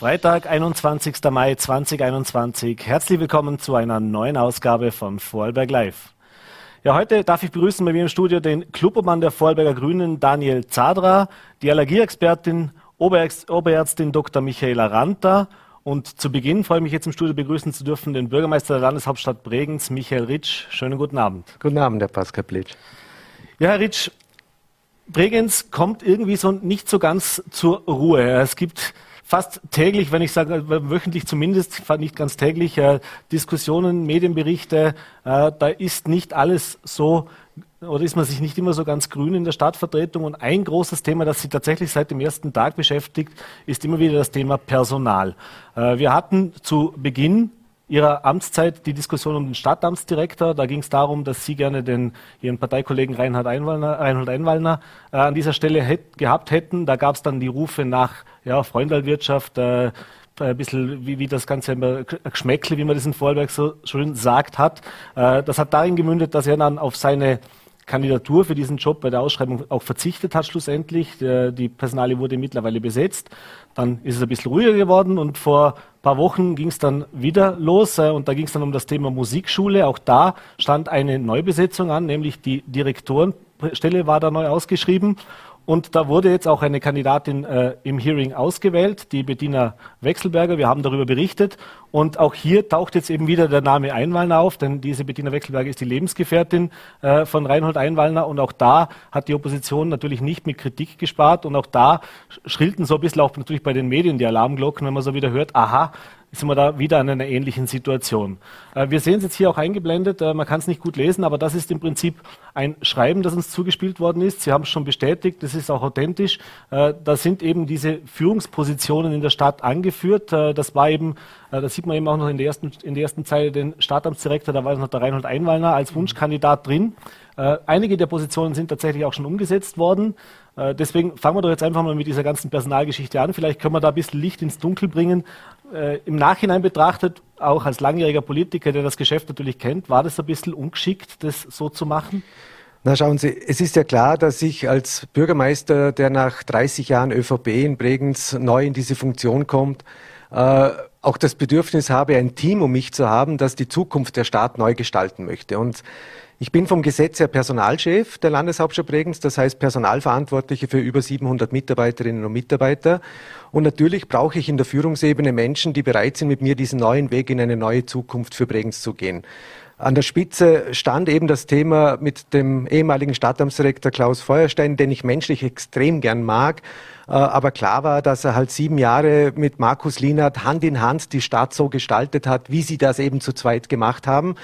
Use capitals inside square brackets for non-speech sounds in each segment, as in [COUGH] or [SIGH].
Freitag, 21. Mai 2021. Herzlich willkommen zu einer neuen Ausgabe von Vorarlberg Live. Ja, heute darf ich begrüßen bei mir im Studio den Klubobmann der Vorarlberger Grünen, Daniel Zadra, die Allergieexpertin, Oberärztin Dr. Michaela Ranta und zu Beginn freue ich mich jetzt im Studio begrüßen zu dürfen den Bürgermeister der Landeshauptstadt Bregenz, Michael Ritsch. Schönen guten Abend. Guten Abend, Herr Pascal Blitsch. Ja, Herr Ritsch, Bregenz kommt irgendwie so nicht so ganz zur Ruhe. Es gibt fast täglich, wenn ich sage wöchentlich zumindest, nicht ganz täglich, äh, Diskussionen, Medienberichte. Äh, da ist nicht alles so oder ist man sich nicht immer so ganz grün in der Stadtvertretung. Und ein großes Thema, das Sie tatsächlich seit dem ersten Tag beschäftigt, ist immer wieder das Thema Personal. Äh, wir hatten zu Beginn Ihrer Amtszeit die Diskussion um den Stadtamtsdirektor. Da ging es darum, dass Sie gerne den, Ihren Parteikollegen Reinhard Einwallner, Reinhold Einwallner äh, an dieser Stelle hätt, gehabt hätten. Da gab es dann die Rufe nach ja, Freundalwirtschaft, äh, ein bisschen wie, wie das Ganze immer Geschmäckle, wie man das in Vorarlberg so schön sagt hat. Äh, das hat darin gemündet, dass er dann auf seine Kandidatur für diesen Job bei der Ausschreibung auch verzichtet hat schlussendlich. Die Personalie wurde mittlerweile besetzt. Dann ist es ein bisschen ruhiger geworden und vor paar Wochen ging es dann wieder los äh, und da ging es dann um das Thema Musikschule. Auch da stand eine Neubesetzung an, nämlich die Direktorenstelle war da neu ausgeschrieben und da wurde jetzt auch eine Kandidatin äh, im Hearing ausgewählt, die Bettina Wechselberger. Wir haben darüber berichtet. Und auch hier taucht jetzt eben wieder der Name Einwallner auf, denn diese Bettina Wechselberger ist die Lebensgefährtin äh, von Reinhold Einwallner. Und auch da hat die Opposition natürlich nicht mit Kritik gespart. Und auch da schrillten so ein bisschen auch natürlich bei den Medien die Alarmglocken, wenn man so wieder hört, aha, sind wir da wieder in einer ähnlichen Situation. Äh, wir sehen es jetzt hier auch eingeblendet, äh, man kann es nicht gut lesen, aber das ist im Prinzip ein Schreiben, das uns zugespielt worden ist. Sie haben es schon bestätigt, das ist auch authentisch. Äh, da sind eben diese Führungspositionen in der Stadt angeführt. Das war eben, das sieht man eben auch noch in der ersten, in der ersten Zeile den Stadtamtsdirektor, da war noch der Reinhold Einwallner als Wunschkandidat drin. Einige der Positionen sind tatsächlich auch schon umgesetzt worden. Deswegen fangen wir doch jetzt einfach mal mit dieser ganzen Personalgeschichte an. Vielleicht können wir da ein bisschen Licht ins Dunkel bringen äh, im Nachhinein betrachtet, auch als langjähriger Politiker, der das Geschäft natürlich kennt, war das ein bisschen ungeschickt, das so zu machen? Na schauen Sie, es ist ja klar, dass ich als Bürgermeister, der nach 30 Jahren ÖVP in Bregenz neu in diese Funktion kommt, äh, auch das Bedürfnis habe, ein Team um mich zu haben, das die Zukunft der Stadt neu gestalten möchte. Und ich bin vom Gesetz her Personalchef der Landeshauptstadt Bregenz, das heißt Personalverantwortliche für über 700 Mitarbeiterinnen und Mitarbeiter. Und natürlich brauche ich in der Führungsebene Menschen, die bereit sind, mit mir diesen neuen Weg in eine neue Zukunft für Bregenz zu gehen. An der Spitze stand eben das Thema mit dem ehemaligen Stadtamtsdirektor Klaus Feuerstein, den ich menschlich extrem gern mag. Äh, aber klar war, dass er halt sieben Jahre mit Markus Lienert Hand in Hand die Stadt so gestaltet hat, wie sie das eben zu zweit gemacht haben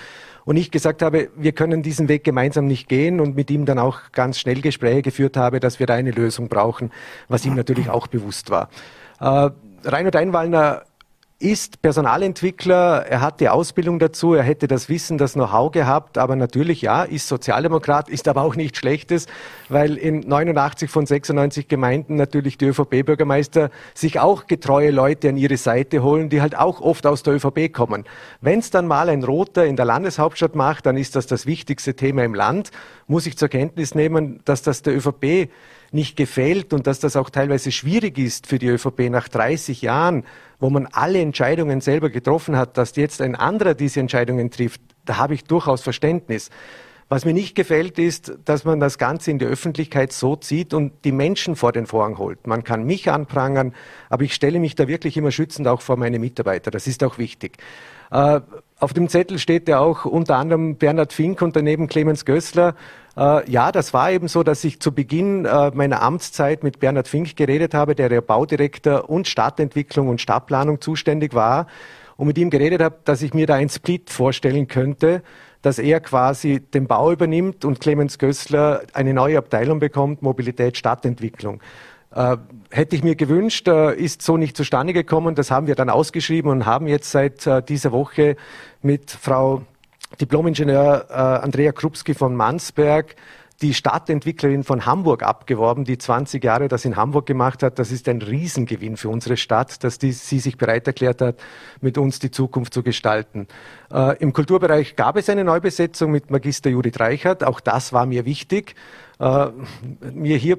und ich gesagt habe, wir können diesen Weg gemeinsam nicht gehen und mit ihm dann auch ganz schnell Gespräche geführt habe, dass wir da eine Lösung brauchen, was ihm natürlich auch bewusst war. Äh, Reinhard Einwallner ist Personalentwickler, er hat die Ausbildung dazu, er hätte das Wissen, das Know-how gehabt, aber natürlich ja, ist Sozialdemokrat, ist aber auch nichts Schlechtes, weil in 89 von 96 Gemeinden natürlich die ÖVP-Bürgermeister sich auch getreue Leute an ihre Seite holen, die halt auch oft aus der ÖVP kommen. Wenn es dann mal ein Roter in der Landeshauptstadt macht, dann ist das das wichtigste Thema im Land, muss ich zur Kenntnis nehmen, dass das der ÖVP nicht gefällt und dass das auch teilweise schwierig ist für die ÖVP nach 30 Jahren, wo man alle Entscheidungen selber getroffen hat, dass jetzt ein anderer diese Entscheidungen trifft, da habe ich durchaus Verständnis. Was mir nicht gefällt, ist, dass man das Ganze in die Öffentlichkeit so zieht und die Menschen vor den Vorhang holt. Man kann mich anprangern, aber ich stelle mich da wirklich immer schützend auch vor meine Mitarbeiter. Das ist auch wichtig. Äh, auf dem Zettel steht ja auch unter anderem Bernhard Fink und daneben Clemens Gößler. Äh, ja, das war eben so, dass ich zu Beginn äh, meiner Amtszeit mit Bernhard Fink geredet habe, der ja Baudirektor und Stadtentwicklung und Stadtplanung zuständig war und mit ihm geredet habe, dass ich mir da ein Split vorstellen könnte, dass er quasi den Bau übernimmt und Clemens Gößler eine neue Abteilung bekommt, Mobilität, Stadtentwicklung. Äh, hätte ich mir gewünscht, äh, ist so nicht zustande gekommen. Das haben wir dann ausgeschrieben und haben jetzt seit äh, dieser Woche mit Frau Diplomingenieur äh, Andrea Krupski von Mansberg die Stadtentwicklerin von Hamburg abgeworben, die 20 Jahre das in Hamburg gemacht hat. Das ist ein Riesengewinn für unsere Stadt, dass die, sie sich bereit erklärt hat, mit uns die Zukunft zu gestalten. Äh, Im Kulturbereich gab es eine Neubesetzung mit Magister Judith Reichert. Auch das war mir wichtig. Äh, mir hier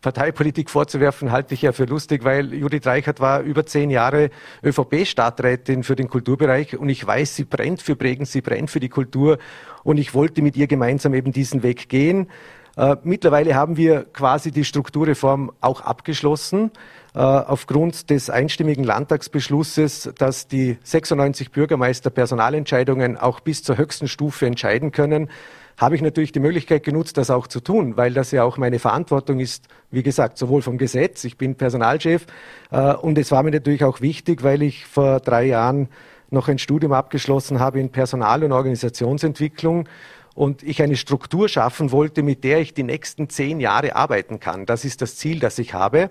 Parteipolitik vorzuwerfen, halte ich ja für lustig, weil Judith Reichert war über zehn Jahre ÖVP-Stadträtin für den Kulturbereich und ich weiß, sie brennt für Bregenz, sie brennt für die Kultur und ich wollte mit ihr gemeinsam eben diesen Weg gehen. Äh, mittlerweile haben wir quasi die Strukturreform auch abgeschlossen. Äh, aufgrund des einstimmigen Landtagsbeschlusses, dass die 96 Bürgermeister Personalentscheidungen auch bis zur höchsten Stufe entscheiden können, habe ich natürlich die Möglichkeit genutzt, das auch zu tun, weil das ja auch meine Verantwortung ist, wie gesagt, sowohl vom Gesetz, ich bin Personalchef, äh, und es war mir natürlich auch wichtig, weil ich vor drei Jahren noch ein Studium abgeschlossen habe in Personal- und Organisationsentwicklung und ich eine Struktur schaffen wollte, mit der ich die nächsten zehn Jahre arbeiten kann. Das ist das Ziel, das ich habe.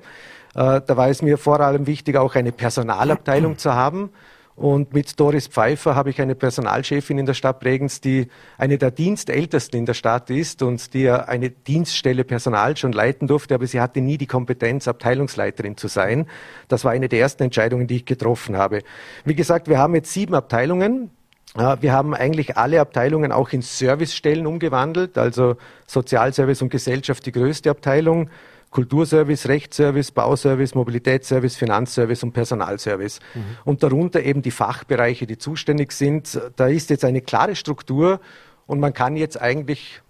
Äh, da war es mir vor allem wichtig, auch eine Personalabteilung zu haben. Und mit Doris Pfeiffer habe ich eine Personalchefin in der Stadt Bregenz, die eine der Dienstältesten in der Stadt ist und die eine Dienststelle Personal schon leiten durfte, aber sie hatte nie die Kompetenz, Abteilungsleiterin zu sein. Das war eine der ersten Entscheidungen, die ich getroffen habe. Wie gesagt, wir haben jetzt sieben Abteilungen. Wir haben eigentlich alle Abteilungen auch in Servicestellen umgewandelt, also Sozialservice und Gesellschaft die größte Abteilung, Kulturservice, Rechtsservice, Bauservice, Mobilitätsservice, Finanzservice und Personalservice. Mhm. Und darunter eben die Fachbereiche, die zuständig sind. Da ist jetzt eine klare Struktur und man kann jetzt eigentlich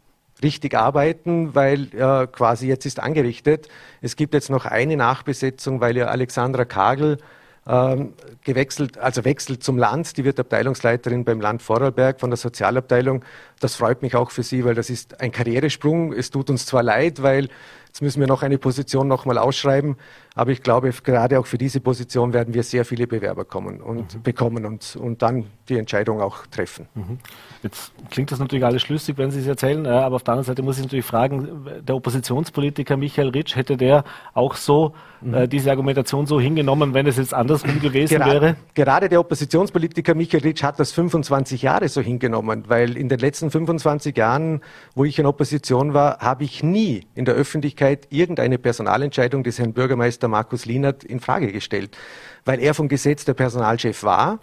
richtig arbeiten, weil äh, quasi jetzt ist angerichtet. Es gibt jetzt noch eine Nachbesetzung, weil ja Alexandra Kagel ähm, gewechselt, also wechselt zum Land. Die wird Abteilungsleiterin beim Land Vorarlberg von der Sozialabteilung. Das freut mich auch für Sie, weil das ist ein Karrieresprung. Es tut uns zwar leid, weil Jetzt müssen wir noch eine Position nochmal ausschreiben. Aber ich glaube, gerade auch für diese Position werden wir sehr viele Bewerber kommen und mhm. bekommen und, und dann die Entscheidung auch treffen. Mhm. Jetzt klingt das natürlich alles schlüssig, wenn Sie es erzählen, äh, aber auf der anderen Seite muss ich natürlich fragen, der Oppositionspolitiker Michael Ritsch, hätte der auch so mhm. äh, diese Argumentation so hingenommen, wenn es jetzt andersrum gewesen gerade, wäre? Gerade der Oppositionspolitiker Michael Ritsch hat das 25 Jahre so hingenommen, weil in den letzten 25 Jahren, wo ich in Opposition war, habe ich nie in der Öffentlichkeit irgendeine Personalentscheidung des Herrn Bürgermeisters Markus Lienert in Frage gestellt, weil er vom Gesetz der Personalchef war.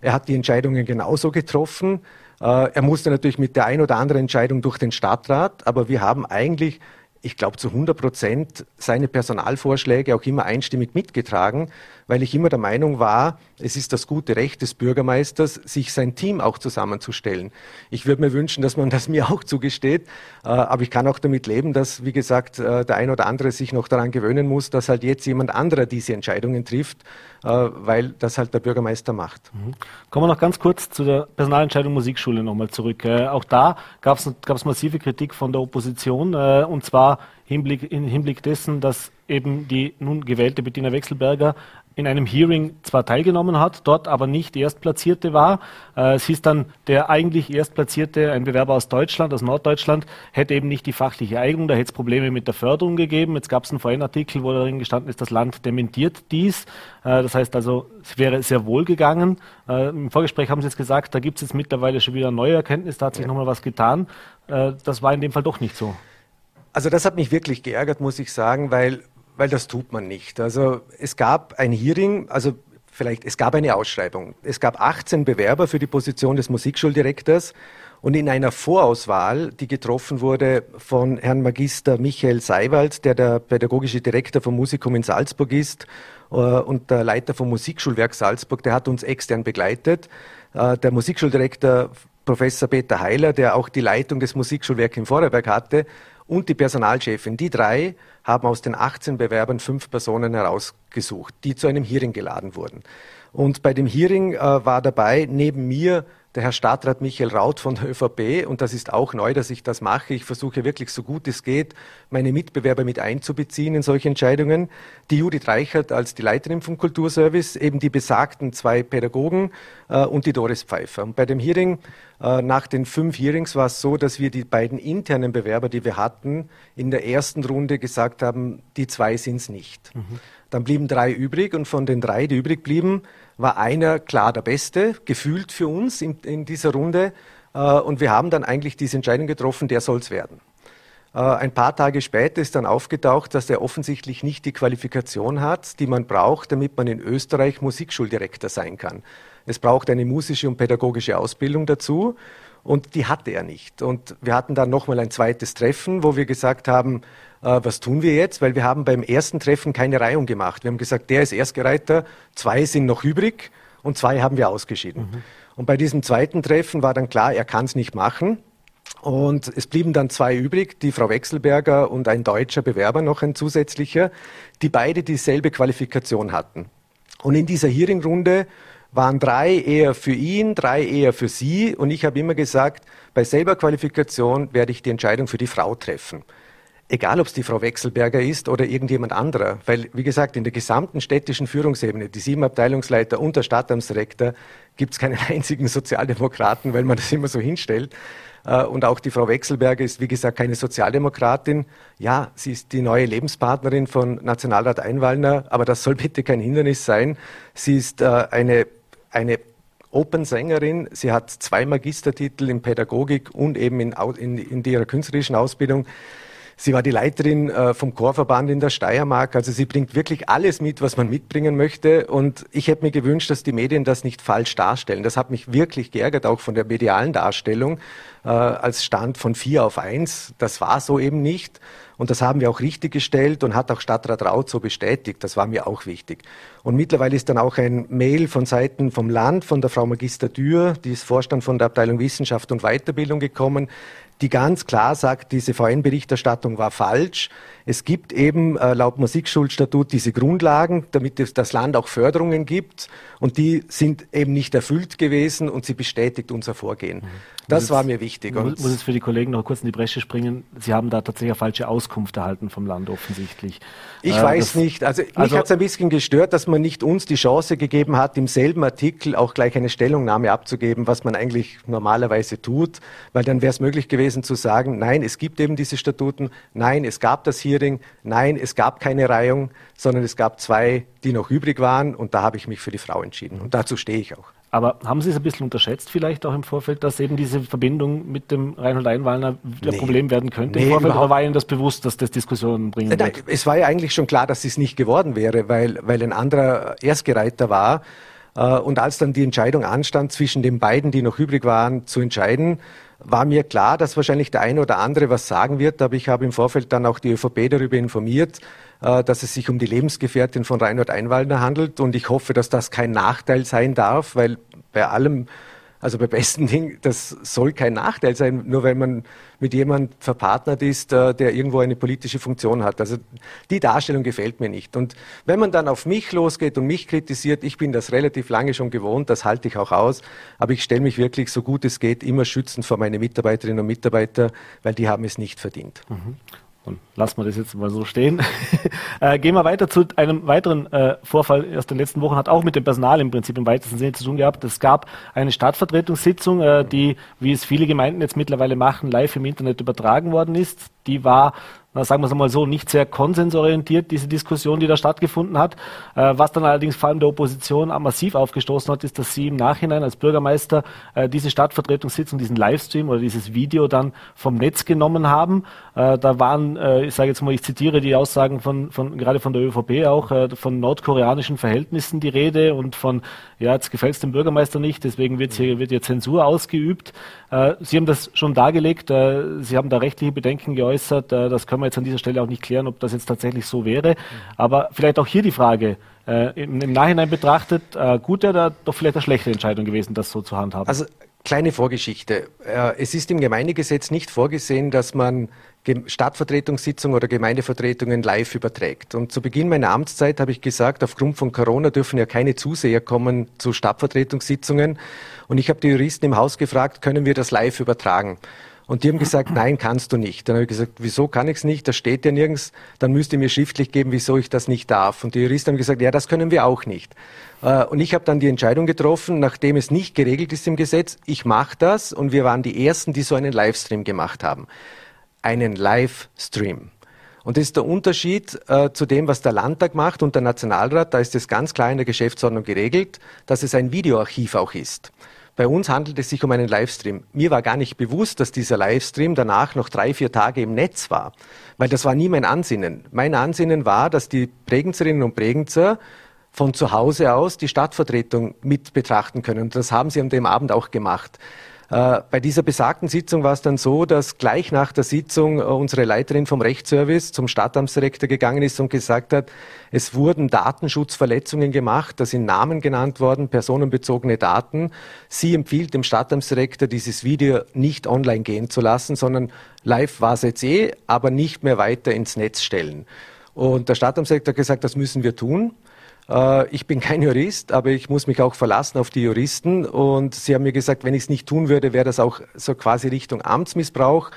Er hat die Entscheidungen genauso getroffen. Äh, er musste natürlich mit der ein oder anderen Entscheidung durch den Stadtrat, aber wir haben eigentlich ich glaube, zu 100 Prozent seine Personalvorschläge auch immer einstimmig mitgetragen, weil ich immer der Meinung war, es ist das gute Recht des Bürgermeisters, sich sein Team auch zusammenzustellen. Ich würde mir wünschen, dass man das mir auch zugesteht, äh, aber ich kann auch damit leben, dass, wie gesagt, äh, der ein oder andere sich noch daran gewöhnen muss, dass halt jetzt jemand anderer diese Entscheidungen trifft, äh, weil das halt der Bürgermeister macht. Mhm. Kommen wir noch ganz kurz zu der Personalentscheidung Musikschule nochmal zurück. Auch da gab es massive Kritik von der Opposition und zwar Hinblick, im Hinblick dessen, dass eben die nun gewählte Bettina Wechselberger in einem Hearing zwar teilgenommen hat, dort aber nicht Erstplatzierte war. Äh, es hieß dann, der eigentlich Erstplatzierte, ein Bewerber aus Deutschland, aus Norddeutschland, hätte eben nicht die fachliche Eignung, da hätte es Probleme mit der Förderung gegeben. Jetzt gab es einen VN-Artikel, wo darin gestanden ist, das Land dementiert dies. Äh, das heißt also, es wäre sehr wohl gegangen. Äh, Im Vorgespräch haben Sie jetzt gesagt, da gibt es jetzt mittlerweile schon wieder neue Erkenntnisse, da hat sich ja. nochmal was getan. Äh, das war in dem Fall doch nicht so. Also das hat mich wirklich geärgert, muss ich sagen, weil, weil das tut man nicht. Also es gab ein Hearing, also vielleicht, es gab eine Ausschreibung. Es gab 18 Bewerber für die Position des Musikschuldirektors und in einer Vorauswahl, die getroffen wurde von Herrn Magister Michael Seiwald, der der pädagogische Direktor vom Musikum in Salzburg ist äh, und der Leiter vom Musikschulwerk Salzburg, der hat uns extern begleitet. Äh, der Musikschuldirektor Professor Peter Heiler, der auch die Leitung des Musikschulwerks in Vorarlberg hatte, und die Personalchefin. Die drei haben aus den 18 Bewerbern fünf Personen herausgesucht, die zu einem Hearing geladen wurden. Und bei dem Hearing äh, war dabei neben mir der Herr Stadtrat Michael Raut von der ÖVP, und das ist auch neu, dass ich das mache. Ich versuche wirklich so gut es geht, meine Mitbewerber mit einzubeziehen in solche Entscheidungen. Die Judith Reichert als die Leiterin vom Kulturservice, eben die besagten zwei Pädagogen äh, und die Doris Pfeiffer. Und bei dem Hearing, äh, nach den fünf Hearings war es so, dass wir die beiden internen Bewerber, die wir hatten, in der ersten Runde gesagt haben, die zwei sind es nicht. Mhm. Dann blieben drei übrig und von den drei, die übrig blieben, war einer klar der Beste, gefühlt für uns in, in dieser Runde. Äh, und wir haben dann eigentlich diese Entscheidung getroffen, der soll es werden. Äh, ein paar Tage später ist dann aufgetaucht, dass er offensichtlich nicht die Qualifikation hat, die man braucht, damit man in Österreich Musikschuldirektor sein kann. Es braucht eine musische und pädagogische Ausbildung dazu. Und die hatte er nicht. Und wir hatten dann nochmal ein zweites Treffen, wo wir gesagt haben, äh, was tun wir jetzt? Weil wir haben beim ersten Treffen keine Reihung gemacht. Wir haben gesagt, der ist Erstgereihter, zwei sind noch übrig und zwei haben wir ausgeschieden. Mhm. Und bei diesem zweiten Treffen war dann klar, er kann es nicht machen. Und es blieben dann zwei übrig, die Frau Wechselberger und ein deutscher Bewerber, noch ein zusätzlicher, die beide dieselbe Qualifikation hatten. Und in dieser Hearingrunde waren drei eher für ihn, drei eher für sie. Und ich habe immer gesagt, bei selber Qualifikation werde ich die Entscheidung für die Frau treffen. Egal, ob es die Frau Wechselberger ist oder irgendjemand anderer. Weil, wie gesagt, in der gesamten städtischen Führungsebene, die sieben Abteilungsleiter und der Stadtamtsdirektor, gibt es keinen [LAUGHS] einzigen Sozialdemokraten, weil man das immer so hinstellt. Äh, und auch die Frau Wechselberger ist, wie gesagt, keine Sozialdemokratin. Ja, sie ist die neue Lebenspartnerin von Nationalrat Einwallner, aber das soll bitte kein Hindernis sein. Sie ist äh, eine, eine Opernsängerin. Sie hat zwei Magistertitel in Pädagogik und eben in, in, in ihrer künstlerischen Ausbildung. Sie war die Leiterin äh, vom Chorverband in der Steiermark. Also sie bringt wirklich alles mit, was man mitbringen möchte. Und ich hätte mir gewünscht, dass die Medien das nicht falsch darstellen. Das hat mich wirklich geärgert, auch von der medialen Darstellung äh, als Stand von vier auf eins. Das war so eben nicht. Und das haben wir auch richtig gestellt und hat auch Stadtrat Raut so bestätigt. Das war mir auch wichtig. Und mittlerweile ist dann auch ein Mail von Seiten vom Land, von der Frau Magister Dürr, die ist Vorstand von der Abteilung Wissenschaft und Weiterbildung gekommen, die ganz klar sagt, diese VN-Berichterstattung war falsch. Es gibt eben äh, laut Musikschulstatut diese Grundlagen, damit das Land auch Förderungen gibt. Und die sind eben nicht erfüllt gewesen und sie bestätigt unser Vorgehen. Mhm. Das war mir wichtig. Ich muss, jetzt für die Kollegen noch kurz in die Bresche springen. Sie haben da tatsächlich eine falsche Auskunft erhalten vom Land offensichtlich. Ich äh, weiß nicht. Also, mich also, hat es ein bisschen gestört, dass man nicht uns die Chance gegeben hat, im selben Artikel auch gleich eine Stellungnahme abzugeben, was man eigentlich normalerweise tut. Weil dann wäre es möglich gewesen zu sagen, nein, es gibt eben diese Statuten, nein, es gab das Hearing, nein, es gab keine Reihung, sondern es gab zwei, die noch übrig waren und da habe ich mich für die Frau entschieden. Und dazu stehe ich auch. Aber haben Sie es ein bisschen unterschätzt vielleicht auch im Vorfeld, dass eben diese Verbindung mit dem Reinhold Einwallner ein nee. Problem werden könnte nee, im Vorfeld? Oder war Ihnen das bewusst, dass das Diskussionen bringen wird? Nein, es war ja eigentlich schon klar, dass es nicht geworden wäre, weil, weil ein anderer Erstgereihter war. Äh, und als dann die Entscheidung anstand, zwischen den beiden, die noch übrig waren, zu entscheiden, war mir klar, dass wahrscheinlich der eine oder andere was sagen wird. Aber ich habe im Vorfeld dann auch die ÖVP darüber informiert, äh, dass es sich um die Lebensgefährtin von Reinhard Einwaldner handelt. Und ich hoffe, dass das kein Nachteil sein darf, weil bei allem, also bei besten Dingen, das soll kein Nachteil sein, nur weil man mit jemand verpartnert ist, äh, der irgendwo eine politische Funktion hat. Also die Darstellung gefällt mir nicht. Und wenn man dann auf mich losgeht und mich kritisiert, ich bin das relativ lange schon gewohnt, das halte ich auch aus, aber ich stelle mich wirklich so gut es geht immer schützend vor meine Mitarbeiterinnen und Mitarbeiter, weil die haben es nicht verdient. Mhm. Und lassen wir das jetzt mal so stehen. [LAUGHS] äh, gehen wir weiter zu einem weiteren äh, Vorfall aus den letzten Wochen, hat auch mit dem Personal im Prinzip im weitesten Sinne zu tun gehabt. Es gab eine Stadtvertretungssitzung, äh, die, wie es viele Gemeinden jetzt mittlerweile machen, live im Internet übertragen worden ist. Die war na, sagen wir es mal so, nicht sehr konsensorientiert, diese Diskussion, die da stattgefunden hat. Äh, was dann allerdings vor allem der Opposition massiv aufgestoßen hat, ist, dass sie im Nachhinein als Bürgermeister äh, diese Stadtvertretungssitzung, diesen Livestream oder dieses Video dann vom Netz genommen haben. Äh, da waren, äh, ich sage jetzt mal, ich zitiere die Aussagen von, von gerade von der ÖVP auch, äh, von nordkoreanischen Verhältnissen die Rede und von, ja, jetzt gefällt es dem Bürgermeister nicht, deswegen wird hier, wird hier Zensur ausgeübt. Äh, sie haben das schon dargelegt, Sie haben da rechtliche Bedenken geäußert, das können wir jetzt an dieser Stelle auch nicht klären, ob das jetzt tatsächlich so wäre. Aber vielleicht auch hier die Frage, äh, im, Nachhinein betrachtet, äh, gute oder doch vielleicht eine schlechte Entscheidung gewesen, das so zu handhaben? Also kleine Vorgeschichte. Äh, es ist im Gemeindegesetz nicht vorgesehen, dass man Stadtvertretungssitzungen oder Gemeindevertretungen live überträgt. Und zu Beginn meiner Amtszeit habe ich gesagt, aufgrund von Corona dürfen ja keine Zuseher kommen zu Stadtvertretungssitzungen. Und ich habe die Juristen im Haus gefragt, können wir das live übertragen? Und die haben gesagt, nein, kannst du nicht. Dann habe ich gesagt, wieso kann ich es nicht? Das steht ja nirgends. Dann müsst ihr mir schriftlich geben, wieso ich das nicht darf. Und die Juristen haben gesagt, ja, das können wir auch nicht. Äh, und ich habe dann die Entscheidung getroffen, nachdem es nicht geregelt ist im Gesetz, ich mache das. Und wir waren die Ersten, die so einen Livestream gemacht haben. Einen Livestream. Und das ist der Unterschied äh, zu dem, was der Landtag macht und der Nationalrat. Da ist es ganz klar in der Geschäftsordnung geregelt, dass es ein Videoarchiv auch ist. Bei uns handelt es sich um einen Livestream. Mir war gar nicht bewusst, dass dieser Livestream danach noch drei, vier Tage im Netz war, weil das war nie mein Ansinnen. Mein Ansinnen war, dass die Prägenzerinnen und Prägenzer von zu Hause aus die Stadtvertretung mit betrachten können. Und das haben sie an dem Abend auch gemacht. Äh, bei dieser besagten Sitzung war es dann so, dass gleich nach der Sitzung äh, unsere Leiterin vom Rechtsservice zum Stadtamtsdirektor gegangen ist und gesagt hat, es wurden Datenschutzverletzungen gemacht, da sind Namen genannt worden, personenbezogene Daten. Sie empfiehlt dem Stadtamtsdirektor, dieses Video nicht online gehen zu lassen, sondern live war es jetzt eh, aber nicht mehr weiter ins Netz stellen. Und der Stadtamtsdirektor hat gesagt, das müssen wir tun. Äh, ich bin kein Jurist, aber ich muss mich auch verlassen auf die Juristen. Und sie haben mir gesagt, wenn ich es nicht tun würde, wäre das auch so quasi Richtung Amtsmissbrauch.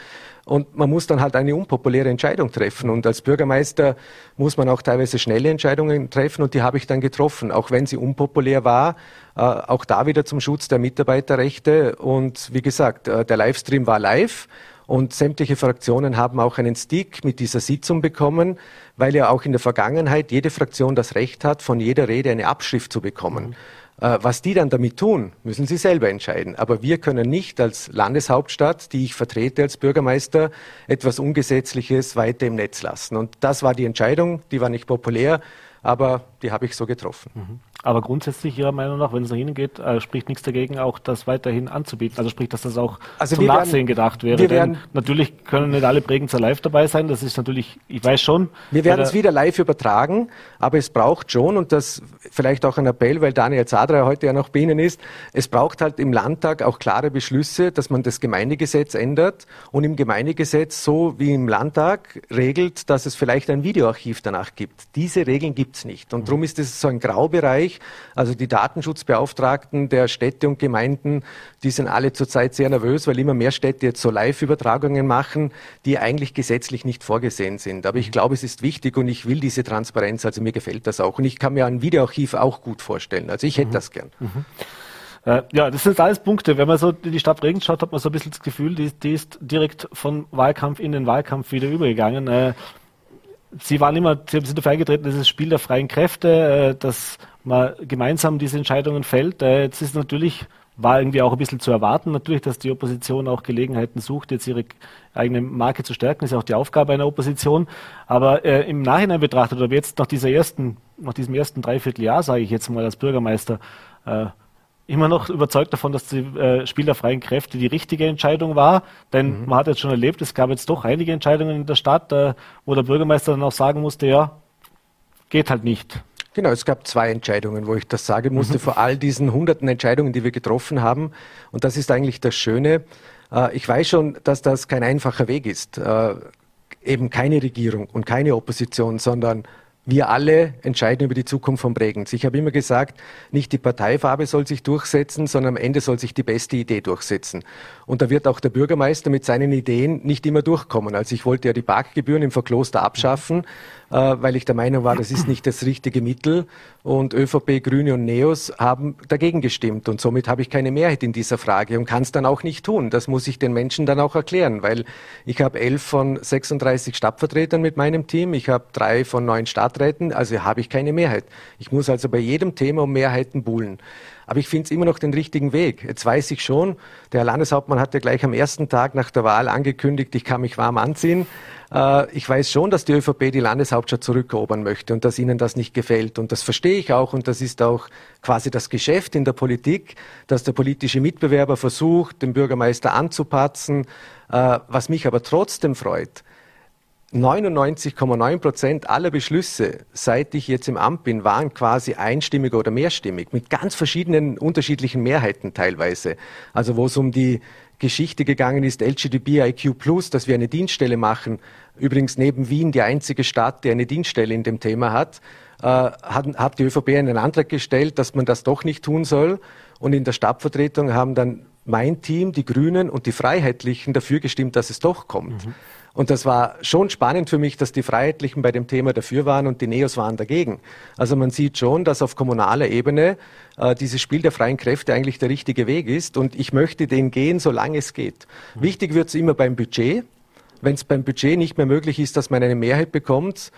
Und man muss dann halt eine unpopuläre Entscheidung treffen. Und als Bürgermeister muss man auch teilweise schnelle Entscheidungen treffen. Und die habe ich dann getroffen, auch wenn sie unpopulär war. Äh, auch da wieder zum Schutz der Mitarbeiterrechte. Und wie gesagt, äh, der Livestream war live. Und sämtliche Fraktionen haben auch einen Stick mit dieser Sitzung bekommen, weil ja auch in der Vergangenheit jede Fraktion das Recht hat, von jeder Rede eine Abschrift zu bekommen. Mhm. Was die dann damit tun, müssen sie selber entscheiden. Aber wir können nicht als Landeshauptstadt, die ich vertrete als Bürgermeister, etwas Ungesetzliches weiter im Netz lassen. Und das war die Entscheidung, die war nicht populär, aber die habe ich so getroffen. Mhm. Aber grundsätzlich Ihrer Meinung nach, wenn es nach Ihnen geht, äh, spricht nichts dagegen, auch das weiterhin anzubieten. Also sprich, dass das auch also zum Nachsehen werden, gedacht wäre. Denn natürlich können nicht alle Bregenzer live dabei sein. Das ist natürlich, ich weiß schon. Wir werden es wieder live übertragen, aber es braucht schon, und das vielleicht auch ein Appell, weil Daniel Zadra heute ja noch bei Ihnen ist, es braucht halt im Landtag auch klare Beschlüsse, dass man das Gemeindegesetz ändert und im Gemeindegesetz so wie im Landtag regelt, dass es vielleicht ein Videoarchiv danach gibt. Diese Regeln gibt es nicht. Und mhm. darum ist es so ein Graubereich, also die Datenschutzbeauftragten der Städte und Gemeinden, die sind alle zurzeit sehr nervös, weil immer mehr Städte jetzt so Live-Übertragungen machen, die eigentlich gesetzlich nicht vorgesehen sind. Aber ich glaube, es ist wichtig und ich will diese Transparenz, also mir gefällt das auch. Und ich kann mir ein Videoarchiv auch gut vorstellen. Also ich hätte mhm. das gern. Mhm. Äh, ja, das sind alles Punkte. Wenn man so in die Stadt Regen schaut, hat man so ein bisschen das Gefühl, die, die ist direkt von Wahlkampf in den Wahlkampf wieder übergegangen. Sie waren immer, Sie sind dafür eingetreten, dieses Spiel der freien Kräfte, äh, dass man gemeinsam diese Entscheidungen fällt. Äh, jetzt ist natürlich, war irgendwie auch ein bisschen zu erwarten, natürlich, dass die Opposition auch Gelegenheiten sucht, jetzt ihre eigene Marke zu stärken, das ist auch die Aufgabe einer Opposition. Aber äh, im Nachhinein betrachtet, oder jetzt nach dieser ersten, nach diesem ersten Dreivierteljahr, sage ich jetzt mal als Bürgermeister, äh, immer noch überzeugt davon, dass die äh, Spiel der freien Kräfte die richtige Entscheidung war. Denn mhm. man hat jetzt schon erlebt, es gab jetzt doch einige Entscheidungen in der Stadt, äh, wo der Bürgermeister dann auch sagen musste, ja, geht halt nicht. Genau, es gab zwei Entscheidungen, wo ich das sagen musste, mhm. vor all diesen hunderten Entscheidungen, die wir getroffen haben. Und das ist eigentlich das Schöne. Äh, ich weiß schon, dass das kein einfacher Weg ist. Äh, eben keine Regierung und keine Opposition, sondern wir alle entscheiden über die Zukunft von Bregenz. Ich habe immer gesagt, nicht die Parteifarbe soll sich durchsetzen, sondern am Ende soll sich die beste Idee durchsetzen. Und da wird auch der Bürgermeister mit seinen Ideen nicht immer durchkommen. Also ich wollte ja die Parkgebühren im Verkloster abschaffen, weil ich der Meinung war, das ist nicht das richtige Mittel. Und ÖVP, Grüne und Neos haben dagegen gestimmt. Und somit habe ich keine Mehrheit in dieser Frage und kann es dann auch nicht tun. Das muss ich den Menschen dann auch erklären, weil ich habe elf von 36 Stadtvertretern mit meinem Team, ich habe drei von neun Stadträten, also habe ich keine Mehrheit. Ich muss also bei jedem Thema um Mehrheiten buhlen. Aber ich finde es immer noch den richtigen Weg. Jetzt weiß ich schon, der Herr Landeshauptmann hat ja gleich am ersten Tag nach der Wahl angekündigt, ich kann mich warm anziehen. Äh, ich weiß schon, dass die ÖVP die Landeshauptstadt zurückerobern möchte und dass ihnen das nicht gefällt. Und das verstehe ich auch und das ist auch quasi das Geschäft in der Politik, dass der politische Mitbewerber versucht, den Bürgermeister anzupatzen. Äh, was mich aber trotzdem freut, 99,9 Prozent aller Beschlüsse, seit ich jetzt im Amt bin, waren quasi einstimmig oder mehrstimmig, mit ganz verschiedenen unterschiedlichen Mehrheiten teilweise. Also wo es um die Geschichte gegangen ist, Plus, dass wir eine Dienststelle machen. Übrigens neben Wien die einzige Stadt, die eine Dienststelle in dem Thema hat, äh, hat, hat die ÖVP einen Antrag gestellt, dass man das doch nicht tun soll. Und in der Stadtvertretung haben dann mein Team, die Grünen und die Freiheitlichen dafür gestimmt, dass es doch kommt. Mhm. Und das war schon spannend für mich, dass die Freiheitlichen bei dem Thema dafür waren und die Neos waren dagegen. Also man sieht schon, dass auf kommunaler Ebene äh, dieses Spiel der freien Kräfte eigentlich der richtige Weg ist. Und ich möchte den gehen, solange es geht. Mhm. Wichtig wird es immer beim Budget. Wenn es beim Budget nicht mehr möglich ist, dass man eine Mehrheit bekommt,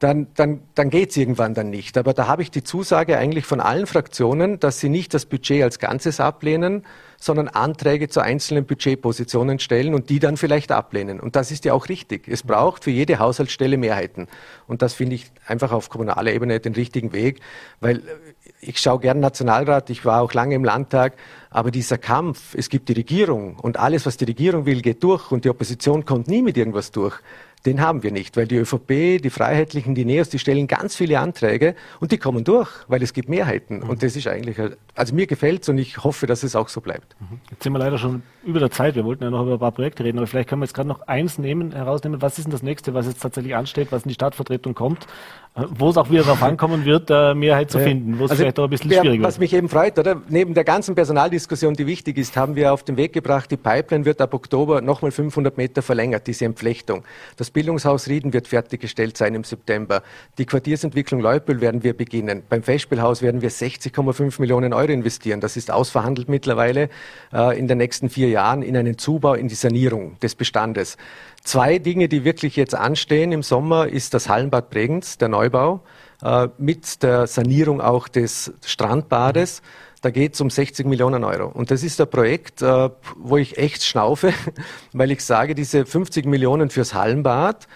dann, dann, dann geht es irgendwann dann nicht. Aber da habe ich die Zusage eigentlich von allen Fraktionen, dass sie nicht das Budget als Ganzes ablehnen, sondern Anträge zu einzelnen Budgetpositionen stellen und die dann vielleicht ablehnen. Und das ist ja auch richtig. Es braucht für jede Haushaltsstelle Mehrheiten. Und das finde ich einfach auf kommunaler Ebene den richtigen Weg, weil ich schaue gern Nationalrat, ich war auch lange im Landtag, aber dieser Kampf, es gibt die Regierung und alles, was die Regierung will, geht durch und die Opposition kommt nie mit irgendwas durch den haben wir nicht, weil die ÖVP, die Freiheitlichen, die NEOS, die stellen ganz viele Anträge und die kommen durch, weil es gibt Mehrheiten. Mhm. Und das ist eigentlich, also mir gefällt es und ich hoffe, dass es auch so bleibt. Mhm. Jetzt sind wir leider schon über der Zeit. Wir wollten ja noch über ein paar Projekte reden, aber vielleicht können wir jetzt gerade noch eins nehmen, herausnehmen. Was ist denn das nächste, was jetzt tatsächlich ansteht, was in die Stadtvertretung kommt, wo es auch wieder darauf ankommen wird, äh, Mehrheit zu finden, wo es also, vielleicht auch ein bisschen schwieriger wird. Was mich eben freut, oder? Neben der ganzen Personaldiskussion, die wichtig ist, haben wir auf den Weg gebracht, die Pipeline wird ab Oktober nochmal 500 Meter verlängert, diese Entflechtung. Das Bildungshaus Rieden wird fertiggestellt sein im September. Die Quartiersentwicklung Leupel werden wir beginnen. Beim Festspielhaus werden wir 60,5 Millionen Euro investieren. Das ist ausverhandelt mittlerweile äh, in den nächsten vier Jahren in einen Zubau, in die Sanierung des Bestandes. Zwei Dinge, die wirklich jetzt anstehen im Sommer, ist das Hallenbad Bregenz, der Neubau, äh, mit der Sanierung auch des Strandbades. Da geht es um 60 Millionen Euro. Und das ist ein Projekt, äh, wo ich echt schnaufe, [LAUGHS] weil ich sage, diese 50 Millionen fürs Hallenbad,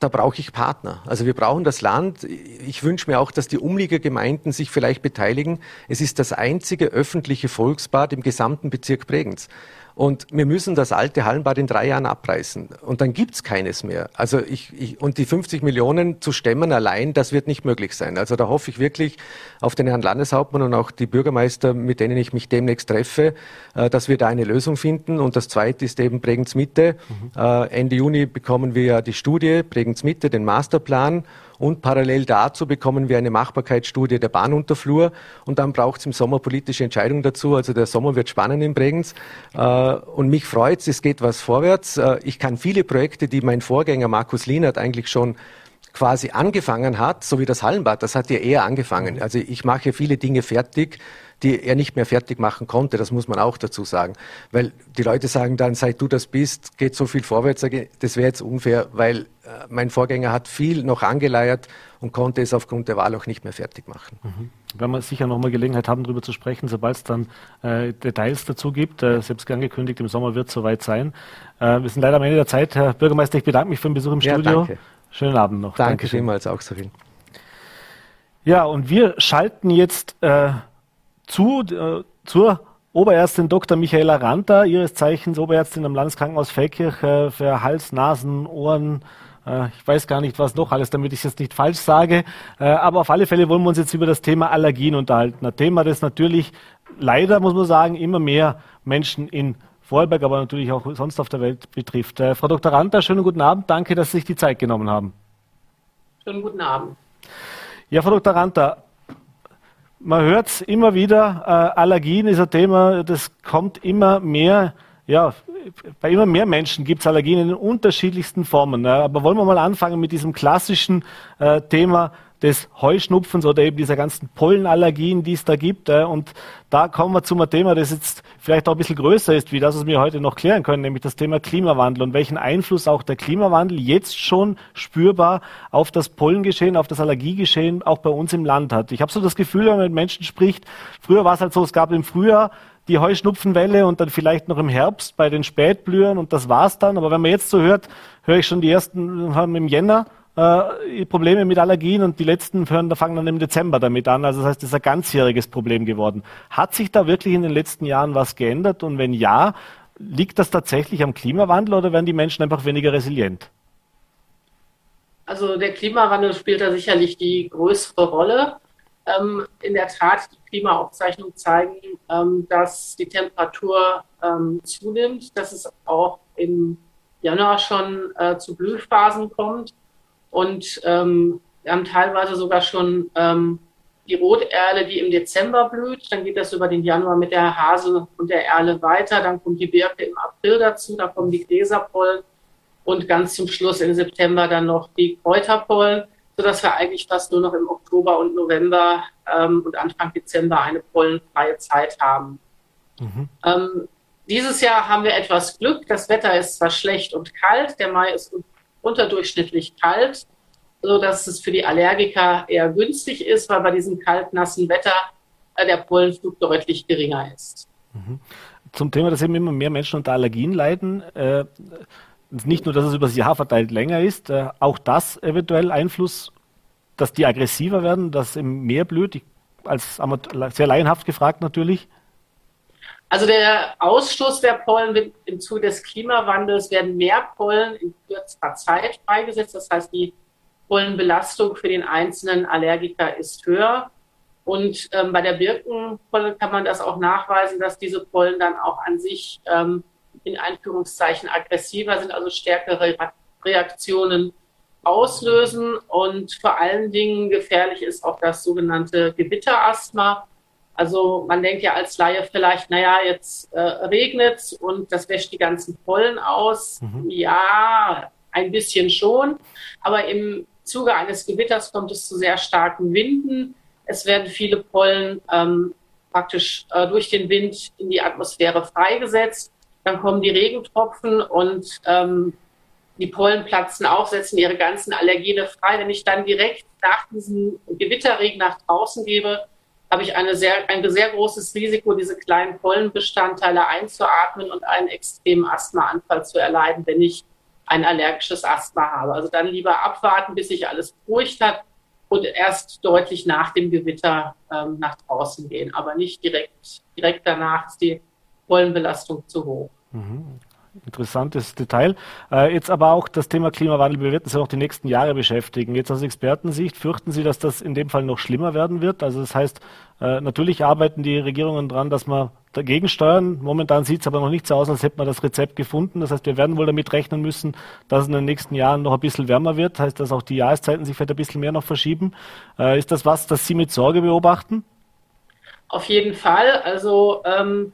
da brauche ich Partner. Also wir brauchen das Land. Ich wünsche mir auch, dass die Umliegergemeinden sich vielleicht beteiligen. Es ist das einzige öffentliche Volksbad im gesamten Bezirk Bregenz. Und wir müssen das alte Hallenbad in drei Jahren abreißen. Und dann gibt's keines mehr. Also ich, ich, und die 50 Millionen zu stemmen allein, das wird nicht möglich sein. Also da hoffe ich wirklich auf den Herrn Landeshauptmann und auch die Bürgermeister, mit denen ich mich demnächst treffe, äh, dass wir da eine Lösung finden. Und das zweite ist eben Bregenz Mitte. Mhm. Äh, Ende Juni bekommen wir ja die Studie Bregenz Mitte, den Masterplan. Und parallel dazu bekommen wir eine Machbarkeitsstudie der Bahnunterflur. Und dann braucht es im Sommer politische Entscheidungen dazu. Also der Sommer wird spannend in Bregenz. Äh, und mich freut es, es geht was vorwärts. Äh, ich kann viele Projekte, die mein Vorgänger Markus Lienert eigentlich schon quasi angefangen hat, so wie das Hallenbad, das hat ja eher angefangen. Also ich mache viele Dinge fertig, die er nicht mehr fertig machen konnte. Das muss man auch dazu sagen. Weil die Leute sagen dann, seit du das bist, geht so viel vorwärts. Das wäre jetzt unfair, weil äh, mein Vorgänger hat viel noch angeleiert und konnte es aufgrund der Wahl auch nicht mehr fertig machen. Mhm. Werden wir sicher nochmal Gelegenheit haben, darüber zu sprechen, sobald es dann äh, Details dazu gibt. Äh, selbst angekündigt, im Sommer wird es soweit sein. Äh, wir sind leider am Ende der Zeit. Herr Bürgermeister, ich bedanke mich für den Besuch im ja, Studio. Danke. Schönen Abend noch. Danke Dankeschön. vielmals auch so viel. Ja, und wir schalten jetzt äh, zu, äh, zur Oberärztin Dr. Michaela Ranter, ihres Zeichens Oberärztin am Landeskrankenhaus Feldkirch äh, für Hals, Nasen, Ohren, äh, ich weiß gar nicht, was noch alles, damit ich es jetzt nicht falsch sage. Äh, aber auf alle Fälle wollen wir uns jetzt über das Thema Allergien unterhalten. Ein Thema, das natürlich leider, muss man sagen, immer mehr Menschen in Vorarlberg, aber natürlich auch sonst auf der Welt betrifft. Äh, Frau Dr. Ranter, schönen guten Abend. Danke, dass Sie sich die Zeit genommen haben. Schönen guten Abend. Ja, Frau Dr. Ranter, man hört es immer wieder, äh, Allergien ist ein Thema, das kommt immer mehr, ja, bei immer mehr Menschen gibt es Allergien in den unterschiedlichsten Formen. Ne? Aber wollen wir mal anfangen mit diesem klassischen äh, Thema des Heuschnupfens oder eben dieser ganzen Pollenallergien, die es da gibt. Äh, und da kommen wir zu einem Thema, das jetzt vielleicht auch ein bisschen größer ist, wie das, was wir heute noch klären können, nämlich das Thema Klimawandel und welchen Einfluss auch der Klimawandel jetzt schon spürbar auf das Pollengeschehen, auf das Allergiegeschehen auch bei uns im Land hat. Ich habe so das Gefühl, wenn man mit Menschen spricht, früher war es halt so, es gab im Frühjahr die Heuschnupfenwelle und dann vielleicht noch im Herbst bei den Spätblühern und das war's dann. Aber wenn man jetzt so hört, höre ich schon die ersten haben im Jänner äh, Probleme mit Allergien und die letzten fangen dann im Dezember damit an. Also das heißt, das ist ein ganzjähriges Problem geworden. Hat sich da wirklich in den letzten Jahren was geändert? Und wenn ja, liegt das tatsächlich am Klimawandel oder werden die Menschen einfach weniger resilient? Also der Klimawandel spielt da sicherlich die größere Rolle. Ähm, in der Tat, die Klimaaufzeichnungen zeigen, ähm, dass die Temperatur ähm, zunimmt, dass es auch im Januar schon äh, zu Blühphasen kommt. Und ähm, wir haben teilweise sogar schon ähm, die Roterle, die im Dezember blüht. Dann geht das über den Januar mit der Hase und der Erle weiter. Dann kommt die Birke im April dazu. Dann kommen die Gräserpollen. Und ganz zum Schluss im September dann noch die Kräuterpollen, sodass wir eigentlich fast nur noch im Oktober und November ähm, und Anfang Dezember eine pollenfreie Zeit haben. Mhm. Ähm, dieses Jahr haben wir etwas Glück. Das Wetter ist zwar schlecht und kalt, der Mai ist unterdurchschnittlich kalt, so dass es für die Allergiker eher günstig ist, weil bei diesem kalt, nassen Wetter äh, der Pollenflug deutlich geringer ist. Mhm. Zum Thema, dass eben immer mehr Menschen unter Allergien leiden, äh, nicht nur, dass es über das Jahr verteilt länger ist, äh, auch das eventuell Einfluss, dass die aggressiver werden, dass im mehr blüht. Ich als sehr laienhaft gefragt natürlich? Also der Ausstoß der Pollen wird im Zuge des Klimawandels werden mehr Pollen in kürzerer Zeit freigesetzt. Das heißt, die Pollenbelastung für den einzelnen Allergiker ist höher. Und ähm, bei der Birkenpollen kann man das auch nachweisen, dass diese Pollen dann auch an sich ähm, in Anführungszeichen aggressiver sind, also stärkere Reaktionen auslösen. Und vor allen Dingen gefährlich ist auch das sogenannte Gewitterasthma. Also man denkt ja als Laie vielleicht, naja, jetzt äh, regnet und das wäscht die ganzen Pollen aus. Mhm. Ja, ein bisschen schon. Aber im Zuge eines Gewitters kommt es zu sehr starken Winden. Es werden viele Pollen ähm, praktisch äh, durch den Wind in die Atmosphäre freigesetzt. Dann kommen die Regentropfen und ähm, die Pollen platzen auf, setzen ihre ganzen Allergene frei. Wenn ich dann direkt nach diesem Gewitterregen nach draußen gebe, habe ich eine sehr, ein sehr großes Risiko, diese kleinen Pollenbestandteile einzuatmen und einen extremen Asthmaanfall zu erleiden, wenn ich ein allergisches Asthma habe. Also dann lieber abwarten, bis sich alles beruhigt hat und erst deutlich nach dem Gewitter ähm, nach draußen gehen, aber nicht direkt, direkt danach ist die Pollenbelastung zu hoch. Mhm. Interessantes Detail. Äh, jetzt aber auch das Thema Klimawandel, wir werden uns ja noch die nächsten Jahre beschäftigen. Jetzt aus Expertensicht, fürchten Sie, dass das in dem Fall noch schlimmer werden wird? Also das heißt, äh, natürlich arbeiten die Regierungen dran, dass man dagegen steuern. Momentan sieht es aber noch nicht so aus, als hätte man das Rezept gefunden. Das heißt, wir werden wohl damit rechnen müssen, dass es in den nächsten Jahren noch ein bisschen wärmer wird. Das heißt, dass auch die Jahreszeiten sich vielleicht ein bisschen mehr noch verschieben. Äh, ist das was, das Sie mit Sorge beobachten? Auf jeden Fall. Also ähm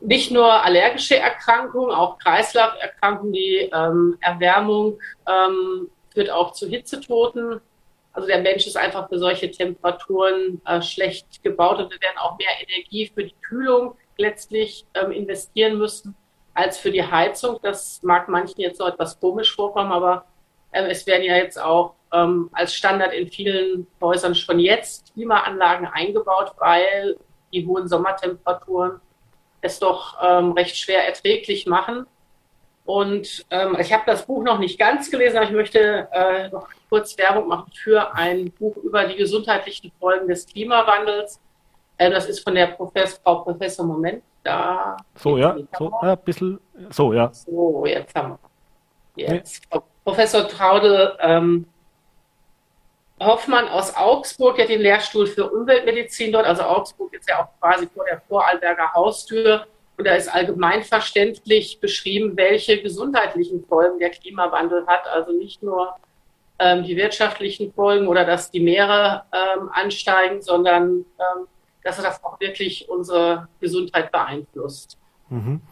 nicht nur allergische Erkrankungen, auch Kreislauferkrankungen, die ähm, Erwärmung ähm, führt auch zu Hitzetoten. Also der Mensch ist einfach für solche Temperaturen äh, schlecht gebaut und wir werden auch mehr Energie für die Kühlung letztlich ähm, investieren müssen als für die Heizung. Das mag manchen jetzt so etwas komisch vorkommen, aber äh, es werden ja jetzt auch ähm, als Standard in vielen Häusern schon jetzt Klimaanlagen eingebaut, weil die hohen Sommertemperaturen es doch ähm, recht schwer erträglich machen. Und ähm, ich habe das Buch noch nicht ganz gelesen, aber ich möchte äh, noch kurz Werbung machen für ein Buch über die gesundheitlichen Folgen des Klimawandels. Äh, das ist von der Professor, Frau Professor Moment. Da so, ja, so, ja, ein bisschen, so, ja. So, jetzt haben wir. Jetzt. Nee. Professor Traudel ähm, Hoffmann aus Augsburg, der den Lehrstuhl für Umweltmedizin dort. Also Augsburg ist ja auch quasi vor der Vorarlberger Haustür. Und da ist allgemein verständlich beschrieben, welche gesundheitlichen Folgen der Klimawandel hat. Also nicht nur ähm, die wirtschaftlichen Folgen oder dass die Meere ähm, ansteigen, sondern ähm, dass das auch wirklich unsere Gesundheit beeinflusst. Mhm.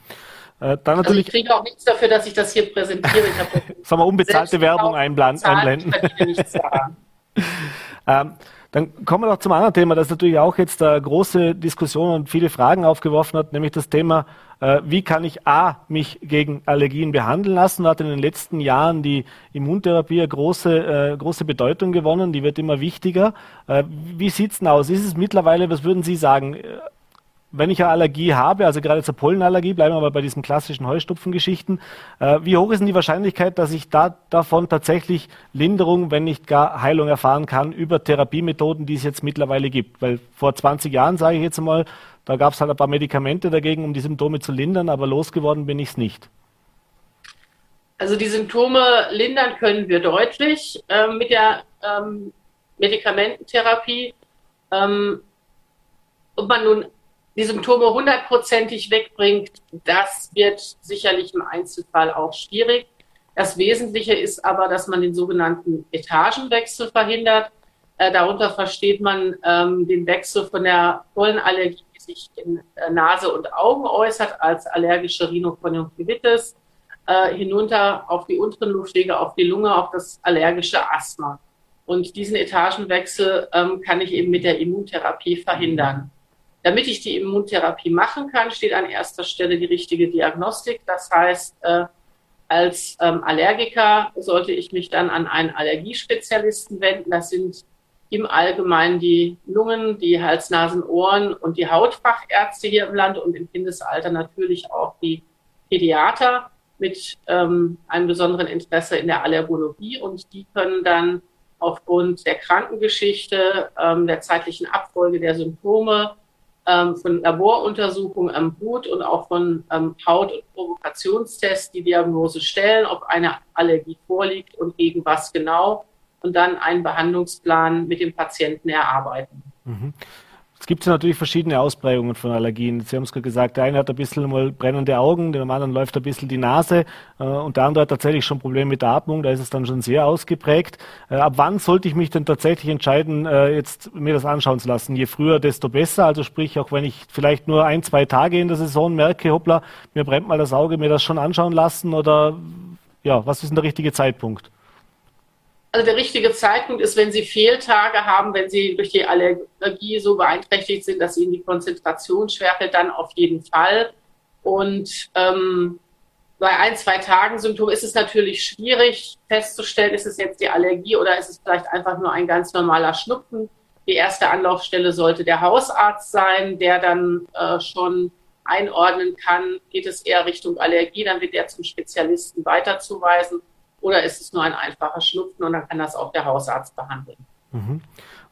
Äh, dann natürlich, also ich kriege auch nichts dafür, dass ich das hier präsentiere. Ich habe [LAUGHS] Sagen wir unbezahlte Werbung einblenden. [LAUGHS] ähm, dann kommen wir noch zum anderen Thema, das natürlich auch jetzt eine große Diskussion und viele Fragen aufgeworfen hat, nämlich das Thema, äh, wie kann ich A, mich gegen Allergien behandeln lassen? Da hat in den letzten Jahren die Immuntherapie eine große, äh, große Bedeutung gewonnen, die wird immer wichtiger. Äh, wie sieht's denn aus? Ist es mittlerweile, was würden Sie sagen, wenn ich eine Allergie habe, also gerade zur Pollenallergie, bleiben wir aber bei diesen klassischen Heustupfengeschichten, äh, wie hoch ist denn die Wahrscheinlichkeit, dass ich da davon tatsächlich Linderung, wenn nicht gar Heilung erfahren kann über Therapiemethoden, die es jetzt mittlerweile gibt? Weil vor 20 Jahren, sage ich jetzt mal, da gab es halt ein paar Medikamente dagegen, um die Symptome zu lindern, aber losgeworden bin ich es nicht. Also die Symptome lindern können wir deutlich äh, mit der ähm, Medikamententherapie. Ähm, ob man nun die Symptome hundertprozentig wegbringt, das wird sicherlich im Einzelfall auch schwierig. Das Wesentliche ist aber, dass man den sogenannten Etagenwechsel verhindert. Äh, darunter versteht man ähm, den Wechsel von der Pollenallergie, die sich in äh, Nase und Augen äußert, als allergische Rhinokonjunktivitis, äh, hinunter auf die unteren Luftwege, auf die Lunge, auf das allergische Asthma. Und diesen Etagenwechsel ähm, kann ich eben mit der Immuntherapie verhindern. Damit ich die Immuntherapie machen kann, steht an erster Stelle die richtige Diagnostik. Das heißt, äh, als ähm, Allergiker sollte ich mich dann an einen Allergiespezialisten wenden. Das sind im Allgemeinen die Lungen, die Hals-, Nasen-, Ohren und die Hautfachärzte hier im Land und im Kindesalter natürlich auch die Pädiater mit ähm, einem besonderen Interesse in der Allergologie und die können dann aufgrund der Krankengeschichte, ähm, der zeitlichen Abfolge der Symptome, ähm, von Laboruntersuchungen am Blut und auch von ähm, Haut- und Provokationstests die Diagnose stellen, ob eine Allergie vorliegt und gegen was genau und dann einen Behandlungsplan mit dem Patienten erarbeiten. Mhm. Es gibt ja natürlich verschiedene Ausprägungen von Allergien. Sie haben es gerade gesagt, der eine hat ein bisschen mal brennende Augen, dem anderen läuft ein bisschen die Nase äh, und der andere hat tatsächlich schon Probleme mit der Atmung, da ist es dann schon sehr ausgeprägt. Äh, ab wann sollte ich mich denn tatsächlich entscheiden, äh, jetzt mir das anschauen zu lassen? Je früher, desto besser. Also sprich, auch wenn ich vielleicht nur ein, zwei Tage in der Saison merke, hoppla, mir brennt mal das Auge, mir das schon anschauen lassen oder ja, was ist denn der richtige Zeitpunkt? Also der richtige Zeitpunkt ist, wenn Sie Fehltage haben, wenn Sie durch die Allergie so beeinträchtigt sind, dass Ihnen die Konzentration schwerfällt, dann auf jeden Fall. Und ähm, bei ein, zwei Tagen Symptom ist es natürlich schwierig festzustellen, ist es jetzt die Allergie oder ist es vielleicht einfach nur ein ganz normaler Schnupfen. Die erste Anlaufstelle sollte der Hausarzt sein, der dann äh, schon einordnen kann, geht es eher Richtung Allergie, dann wird er zum Spezialisten weiterzuweisen oder ist es nur ein einfacher Schnupfen und dann kann das auch der Hausarzt behandeln. Mhm.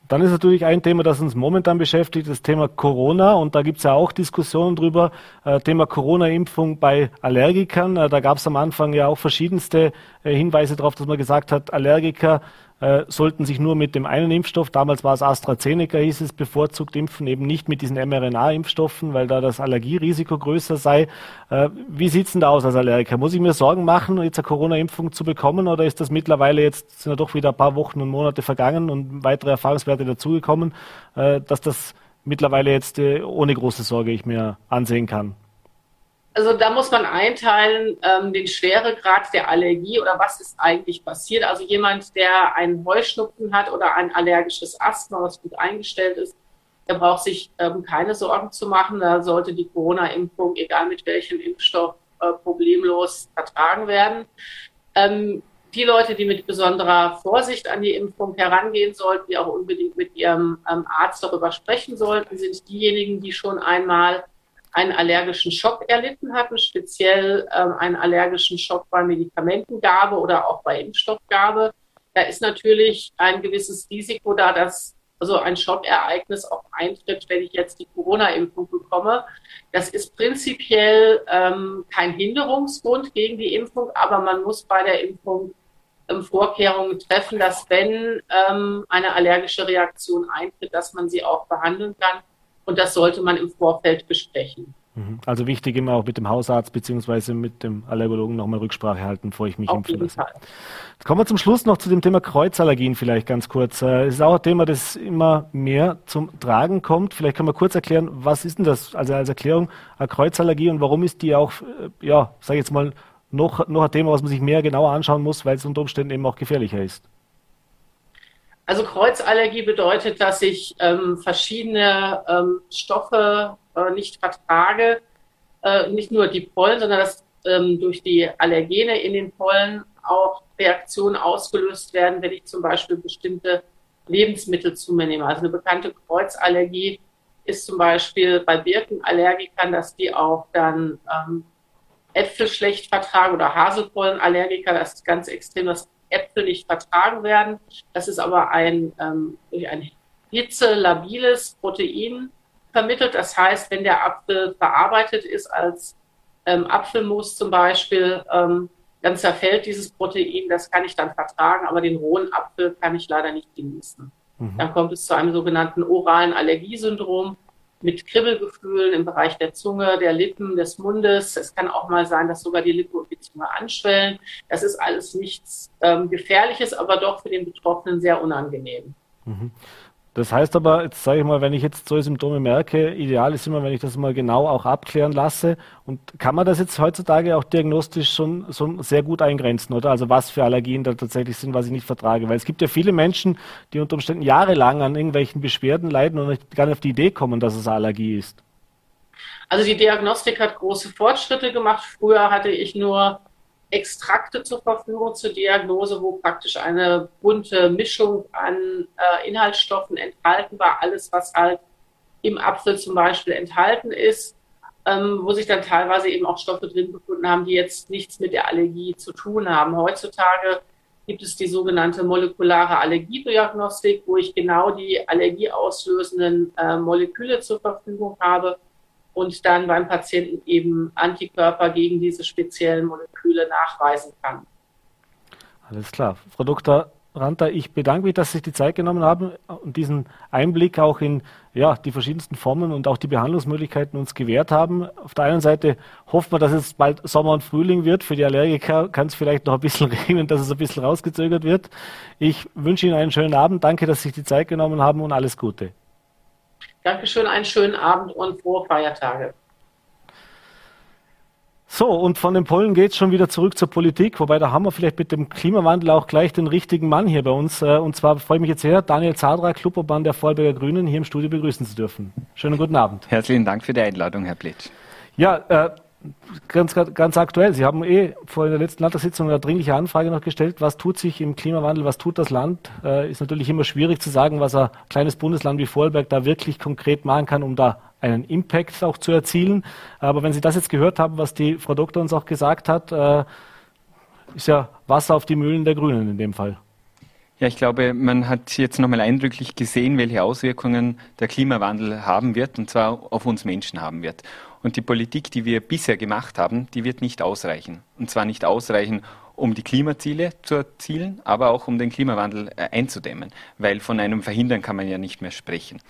Dann ist natürlich ein Thema, das uns momentan beschäftigt, das Thema Corona. Und da gibt es ja auch Diskussionen drüber. Äh, Thema Corona-Impfung bei Allergikern. Äh, da gab es am Anfang ja auch verschiedenste äh, Hinweise darauf, dass man gesagt hat, Allergiker äh, sollten sich nur mit dem einen Impfstoff, damals war es AstraZeneca, hieß es, bevorzugt impfen, eben nicht mit diesen mRNA-Impfstoffen, weil da das Allergierisiko größer sei. Äh, wie sieht's denn da aus als Allergiker? Muss ich mir Sorgen machen, jetzt eine Corona-Impfung zu bekommen oder ist das mittlerweile jetzt, sind ja doch wieder ein paar Wochen und Monate vergangen und weitere Erfahrungswerte dazugekommen, äh, dass das mittlerweile jetzt ohne große Sorge ich mir ansehen kann? Also da muss man einteilen ähm, den Schweregrad der Allergie oder was ist eigentlich passiert. Also jemand, der einen Heuschnupfen hat oder ein allergisches Asthma, was gut eingestellt ist, der braucht sich ähm, keine Sorgen zu machen. Da sollte die Corona-Impfung, egal mit welchem Impfstoff, äh, problemlos vertragen werden. Ähm, die Leute, die mit besonderer Vorsicht an die Impfung herangehen sollten, die auch unbedingt mit ihrem ähm, Arzt darüber sprechen sollten, sind diejenigen, die schon einmal einen allergischen Schock erlitten hatten, speziell ähm, einen allergischen Schock bei Medikamentengabe oder auch bei Impfstoffgabe. Da ist natürlich ein gewisses Risiko da, dass also ein Schockereignis auch eintritt, wenn ich jetzt die Corona-Impfung bekomme. Das ist prinzipiell ähm, kein Hinderungsgrund gegen die Impfung, aber man muss bei der Impfung ähm, Vorkehrungen treffen, dass wenn ähm, eine allergische Reaktion eintritt, dass man sie auch behandeln kann und das sollte man im Vorfeld besprechen. Mhm. Also wichtig immer auch mit dem Hausarzt bzw. mit dem Allergologen nochmal Rücksprache halten, bevor ich mich Auf impfen lasse. Fall. Jetzt kommen wir zum Schluss noch zu dem Thema Kreuzallergien vielleicht ganz kurz. Äh, es ist auch ein Thema, das immer mehr zum Tragen kommt. Vielleicht können wir kurz erklären, was ist denn das, also als Erklärung, eine Kreuzallergie und warum ist die auch, äh, ja, sage ich jetzt mal, noch, noch ein Thema, was man sich mehr genauer anschauen muss, weil es unter Umständen eben auch gefährlicher ist. Also Kreuzallergie bedeutet, dass ich ähm, verschiedene ähm, Stoffe äh, nicht vertrage, äh, nicht nur die Pollen, sondern dass ähm, durch die Allergene in den Pollen auch Reaktionen ausgelöst werden, wenn ich zum Beispiel bestimmte Lebensmittel zu mir nehme. Also eine bekannte Kreuzallergie ist zum Beispiel bei Birkenallergikern, dass die auch dann ähm, Äpfel schlecht vertragen oder Haselpollenallergiker, das ist ganz extrem, dass Äpfel nicht vertragen werden. Das ist aber ein ähm, durch ein hitzelabiles Protein vermittelt. Das heißt, wenn der Apfel verarbeitet ist als ähm, Apfelmus zum Beispiel, ähm, dann zerfällt dieses Protein, das kann ich dann vertragen, aber den rohen Apfel kann ich leider nicht genießen. Mhm. Dann kommt es zu einem sogenannten oralen Allergiesyndrom mit Kribbelgefühlen im Bereich der Zunge, der Lippen, des Mundes. Es kann auch mal sein, dass sogar die Lippe und die Zunge anschwellen. Das ist alles nichts ähm, Gefährliches, aber doch für den Betroffenen sehr unangenehm. Mhm. Das heißt aber, jetzt sage ich mal, wenn ich jetzt solche Symptome merke, ideal ist immer, wenn ich das mal genau auch abklären lasse. Und kann man das jetzt heutzutage auch diagnostisch schon, schon sehr gut eingrenzen, oder? Also was für Allergien da tatsächlich sind, was ich nicht vertrage. Weil es gibt ja viele Menschen, die unter Umständen jahrelang an irgendwelchen Beschwerden leiden und gar nicht auf die Idee kommen, dass es Allergie ist. Also die Diagnostik hat große Fortschritte gemacht. Früher hatte ich nur Extrakte zur Verfügung zur Diagnose, wo praktisch eine bunte Mischung an äh, Inhaltsstoffen enthalten war, alles, was halt im Apfel zum Beispiel enthalten ist, ähm, wo sich dann teilweise eben auch Stoffe drin befunden haben, die jetzt nichts mit der Allergie zu tun haben. Heutzutage gibt es die sogenannte molekulare Allergiediagnostik, wo ich genau die allergieauslösenden äh, Moleküle zur Verfügung habe und dann beim Patienten eben Antikörper gegen diese speziellen Moleküle nachweisen kann. Alles klar. Frau Dr. Ranta, ich bedanke mich, dass Sie sich die Zeit genommen haben und diesen Einblick auch in ja, die verschiedensten Formen und auch die Behandlungsmöglichkeiten uns gewährt haben. Auf der einen Seite hoffen wir, dass es bald Sommer und Frühling wird. Für die Allergiker kann es vielleicht noch ein bisschen [LAUGHS] regnen, dass es ein bisschen rausgezögert wird. Ich wünsche Ihnen einen schönen Abend. Danke, dass Sie sich die Zeit genommen haben und alles Gute. Dankeschön, einen schönen Abend und frohe Feiertage. So, und von den Pollen geht es schon wieder zurück zur Politik, wobei da haben wir vielleicht mit dem Klimawandel auch gleich den richtigen Mann hier bei uns. Äh, und zwar freue ich mich jetzt sehr, Daniel Zadra, Clubobmann der Vorarlberger Grünen, hier im Studio begrüßen zu dürfen. Schönen guten Abend. Herzlichen Dank für die Einladung, Herr Blitsch. Ja, äh, ganz, ganz aktuell. Sie haben eh vor der letzten Landtagssitzung eine dringliche Anfrage noch gestellt. Was tut sich im Klimawandel? Was tut das Land? Äh, ist natürlich immer schwierig zu sagen, was ein kleines Bundesland wie Vorarlberg da wirklich konkret machen kann, um da einen Impact auch zu erzielen. Aber wenn Sie das jetzt gehört haben, was die Frau Doktor uns auch gesagt hat, äh, ist ja Wasser auf die Mühlen der Grünen in dem Fall. Ja, ich glaube, man hat jetzt nochmal eindrücklich gesehen, welche Auswirkungen der Klimawandel haben wird, und zwar auf uns Menschen haben wird. Und die Politik, die wir bisher gemacht haben, die wird nicht ausreichen. Und zwar nicht ausreichen, um die Klimaziele zu erzielen, aber auch um den Klimawandel äh, einzudämmen, weil von einem Verhindern kann man ja nicht mehr sprechen.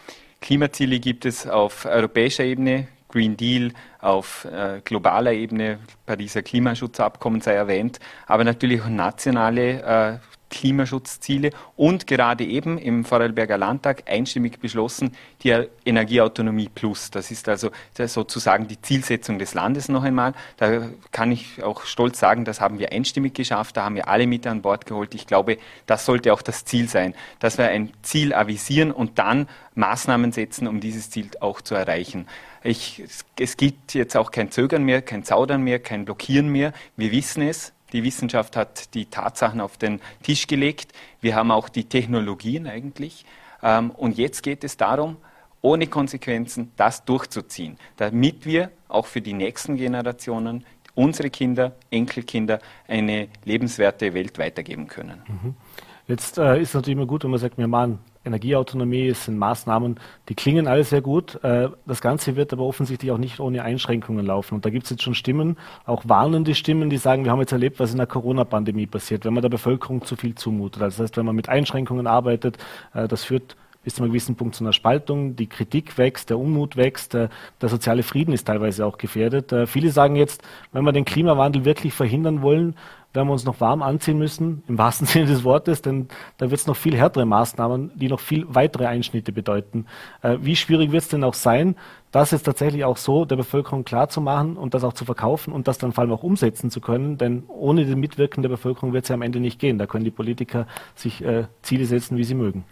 Klimaziele gibt es auf europäischer Ebene, Green Deal auf äh, globaler Ebene, Pariser Klimaschutzabkommen sei erwähnt, aber natürlich auch nationale äh, Klimaschutzziele und gerade eben im Vorarlberger Landtag einstimmig beschlossen, die Energieautonomie Plus. Das ist also sozusagen die Zielsetzung des Landes noch einmal. Da kann ich auch stolz sagen, das haben wir einstimmig geschafft, da haben wir alle mit an Bord geholt. Ich glaube, das sollte auch das Ziel sein, dass wir ein Ziel avisieren und dann Maßnahmen setzen, um dieses Ziel auch zu erreichen. Ich, es gibt jetzt auch kein Zögern mehr, kein Zaudern mehr, kein Blockieren mehr. Wir wissen es, die Wissenschaft hat die Tatsachen auf den Tisch gelegt. Wir haben auch die Technologien eigentlich. Ähm, und jetzt geht es darum, ohne Konsequenzen das durchzuziehen, damit wir auch für die nächsten Generationen, unsere Kinder, Enkelkinder, eine lebenswerte Welt weitergeben können. Mhm. Jetzt äh, ist es natürlich immer gut, wenn man sagt, wir machen Energieautonomie, es sind Maßnahmen, die klingen alle sehr gut. Äh, das Ganze wird aber offensichtlich auch nicht ohne Einschränkungen laufen. Und da gibt es jetzt schon Stimmen, auch warnende Stimmen, die sagen, wir haben jetzt erlebt, was in der Corona-Pandemie passiert, wenn man der Bevölkerung zu viel zumutet. Das heißt, wenn man mit Einschränkungen arbeitet, äh, das führt bis zu einem gewissen Punkt zu einer Spaltung, die Kritik wächst, der Unmut wächst, der, der soziale Frieden ist teilweise auch gefährdet. Äh, viele sagen jetzt, wenn wir den Klimawandel wirklich verhindern wollen, werden wir uns noch warm anziehen müssen, im wahrsten [LAUGHS] Sinne des Wortes, denn da wird es noch viel härtere Maßnahmen, die noch viel weitere Einschnitte bedeuten. Äh, wie schwierig wird es denn auch sein, das jetzt tatsächlich auch so der Bevölkerung klarzumachen und das auch zu verkaufen und das dann vor allem auch umsetzen zu können, denn ohne den Mitwirken der Bevölkerung wird es ja am Ende nicht gehen. Da können die Politiker sich äh, Ziele setzen, wie sie mögen.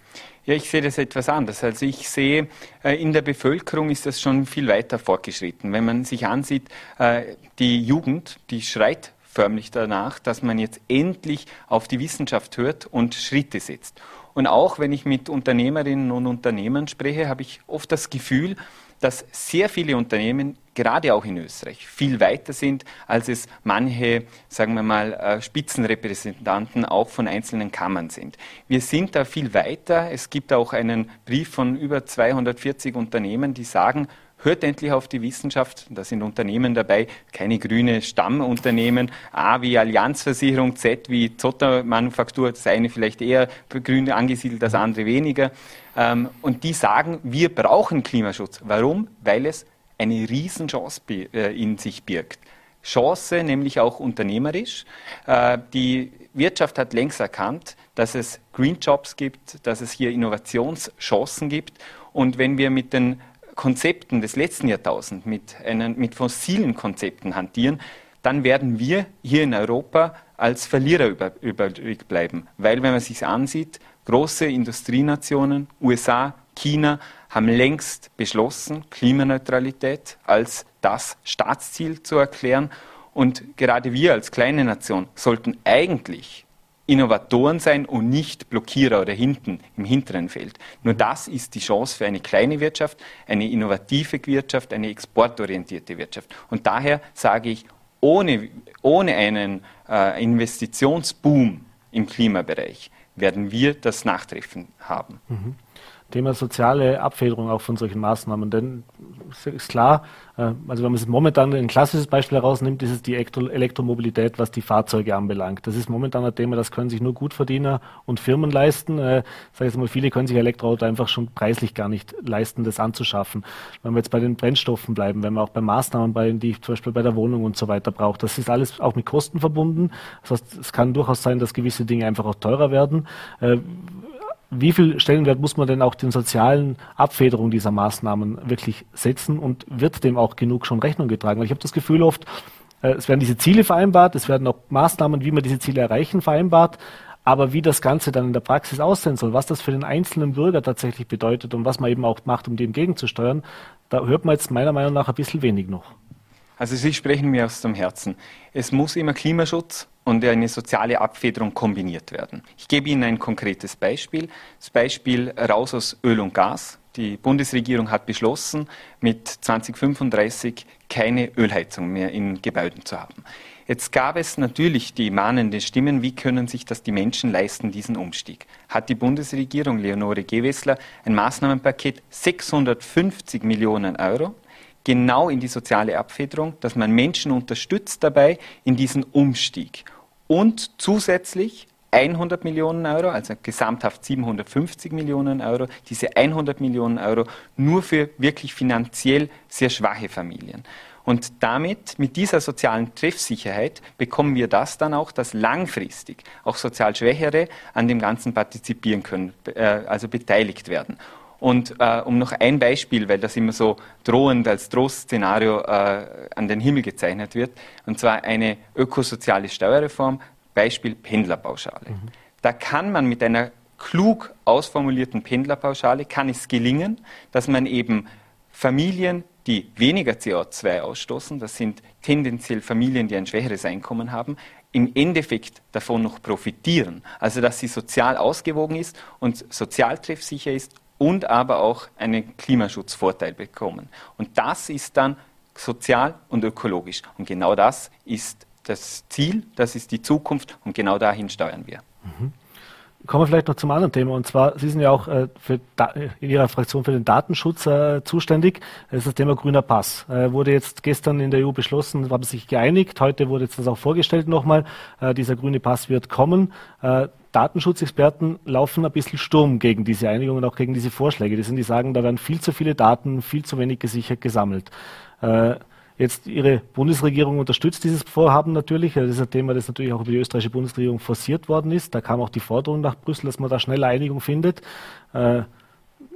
Ja, ich sehe das etwas anders. Also ich sehe, äh, in der Bevölkerung ist das schon viel weiter fortgeschritten. Wenn man sich ansieht, äh, die Jugend, die schreit förmlich danach, dass man jetzt endlich auf die Wissenschaft hört und Schritte setzt. Und auch wenn ich mit Unternehmerinnen und Unternehmern spreche, habe ich oft das Gefühl, dass sehr viele Unternehmen, gerade auch in Österreich, viel weiter sind, als es manche, sagen wir mal, äh, Spitzenrepräsentanten auch von einzelnen Kammern sind. Wir sind da viel weiter. Es gibt auch einen Brief von über 240 Unternehmen, die sagen, hört endlich auf die Wissenschaft. Da sind Unternehmen dabei, keine grüne Stammunternehmen, A wie Allianzversicherung, Z wie Zotter Manufaktur, das eine vielleicht eher grün angesiedelt, das andere weniger. Ähm, und die sagen, wir brauchen Klimaschutz. Warum? Weil es eine Riesenchance äh, in sich birgt. Chance, nämlich auch unternehmerisch. Äh, die Wirtschaft hat längst erkannt, dass es Green Jobs gibt, dass es hier Innovationschancen gibt. Und wenn wir mit den Konzepten des letzten Jahrtausends, mit, einen, mit fossilen Konzepten hantieren, dann werden wir hier in Europa als Verlierer über, übrig bleiben. Weil, wenn man sich ansieht, große Industrienationen, USA, China, haben längst beschlossen, Klimaneutralität als das Staatsziel zu erklären. Und gerade wir als kleine Nation sollten eigentlich Innovatoren sein und nicht Blockierer oder hinten im hinteren Feld. Nur das ist die Chance für eine kleine Wirtschaft, eine innovative Wirtschaft, eine exportorientierte Wirtschaft. Und daher sage ich, ohne, ohne einen äh, Investitionsboom im Klimabereich werden wir das Nachtreffen haben. Mhm. Thema soziale Abfederung auch von solchen Maßnahmen. Denn ist klar, äh, also wenn man es momentan ein klassisches Beispiel herausnimmt, ist es die Elektromobilität, was die Fahrzeuge anbelangt. Das ist momentan ein Thema, das können sich nur Gutverdiener und Firmen leisten. Äh, sag jetzt mal, viele können sich Elektroauto einfach schon preislich gar nicht leisten, das anzuschaffen. Wenn wir jetzt bei den Brennstoffen bleiben, wenn wir auch bei Maßnahmen, bei, die ich zum Beispiel bei der Wohnung und so weiter braucht, das ist alles auch mit Kosten verbunden. Das heißt, es kann durchaus sein, dass gewisse Dinge einfach auch teurer werden. Äh, wie viel Stellenwert muss man denn auch den sozialen Abfederung dieser Maßnahmen wirklich setzen und wird dem auch genug schon Rechnung getragen? Weil ich habe das Gefühl oft, äh, es werden diese Ziele vereinbart, es werden auch Maßnahmen, wie man diese Ziele erreichen, vereinbart, aber wie das Ganze dann in der Praxis aussehen soll, was das für den einzelnen Bürger tatsächlich bedeutet und was man eben auch macht, um dem gegenzusteuern, da hört man jetzt meiner Meinung nach ein bisschen wenig noch. Also Sie sprechen mir aus dem Herzen. Es muss immer Klimaschutz und eine soziale Abfederung kombiniert werden. Ich gebe Ihnen ein konkretes Beispiel. Das Beispiel raus aus Öl und Gas. Die Bundesregierung hat beschlossen, mit 2035 keine Ölheizung mehr in Gebäuden zu haben. Jetzt gab es natürlich die mahnenden Stimmen, wie können sich das die Menschen leisten, diesen Umstieg? Hat die Bundesregierung, Leonore Gewessler, ein Maßnahmenpaket 650 Millionen Euro genau in die soziale Abfederung, dass man Menschen unterstützt dabei in diesen Umstieg. Und zusätzlich 100 Millionen Euro, also gesamthaft 750 Millionen Euro, diese 100 Millionen Euro nur für wirklich finanziell sehr schwache Familien. Und damit, mit dieser sozialen Treffsicherheit, bekommen wir das dann auch, dass langfristig auch sozial Schwächere an dem Ganzen partizipieren können, äh, also beteiligt werden. Und äh, um noch ein Beispiel, weil das immer so drohend als Trostszenario äh, an den Himmel gezeichnet wird, und zwar eine ökosoziale Steuerreform, Beispiel Pendlerpauschale. Mhm. Da kann man mit einer klug ausformulierten Pendlerpauschale, kann es gelingen, dass man eben Familien, die weniger CO2 ausstoßen, das sind tendenziell Familien, die ein schwächeres Einkommen haben, im Endeffekt davon noch profitieren. Also dass sie sozial ausgewogen ist und sozial treffsicher ist und aber auch einen Klimaschutzvorteil bekommen. Und das ist dann sozial und ökologisch. Und genau das ist das Ziel, das ist die Zukunft und genau dahin steuern wir. Mhm. Kommen wir vielleicht noch zum anderen Thema. Und zwar, Sie sind ja auch äh, in Ihrer Fraktion für den Datenschutz äh, zuständig. Das ist das Thema grüner Pass. Äh, wurde jetzt gestern in der EU beschlossen, haben sich geeinigt. Heute wurde jetzt das auch vorgestellt nochmal. Äh, dieser grüne Pass wird kommen. Äh, Datenschutzexperten laufen ein bisschen Sturm gegen diese Einigung und auch gegen diese Vorschläge. Die sind, die sagen, da werden viel zu viele Daten, viel zu wenig gesichert gesammelt. Jetzt Ihre Bundesregierung unterstützt dieses Vorhaben natürlich. Das ist ein Thema, das natürlich auch über die österreichische Bundesregierung forciert worden ist. Da kam auch die Forderung nach Brüssel, dass man da schnell Einigung findet. Äh,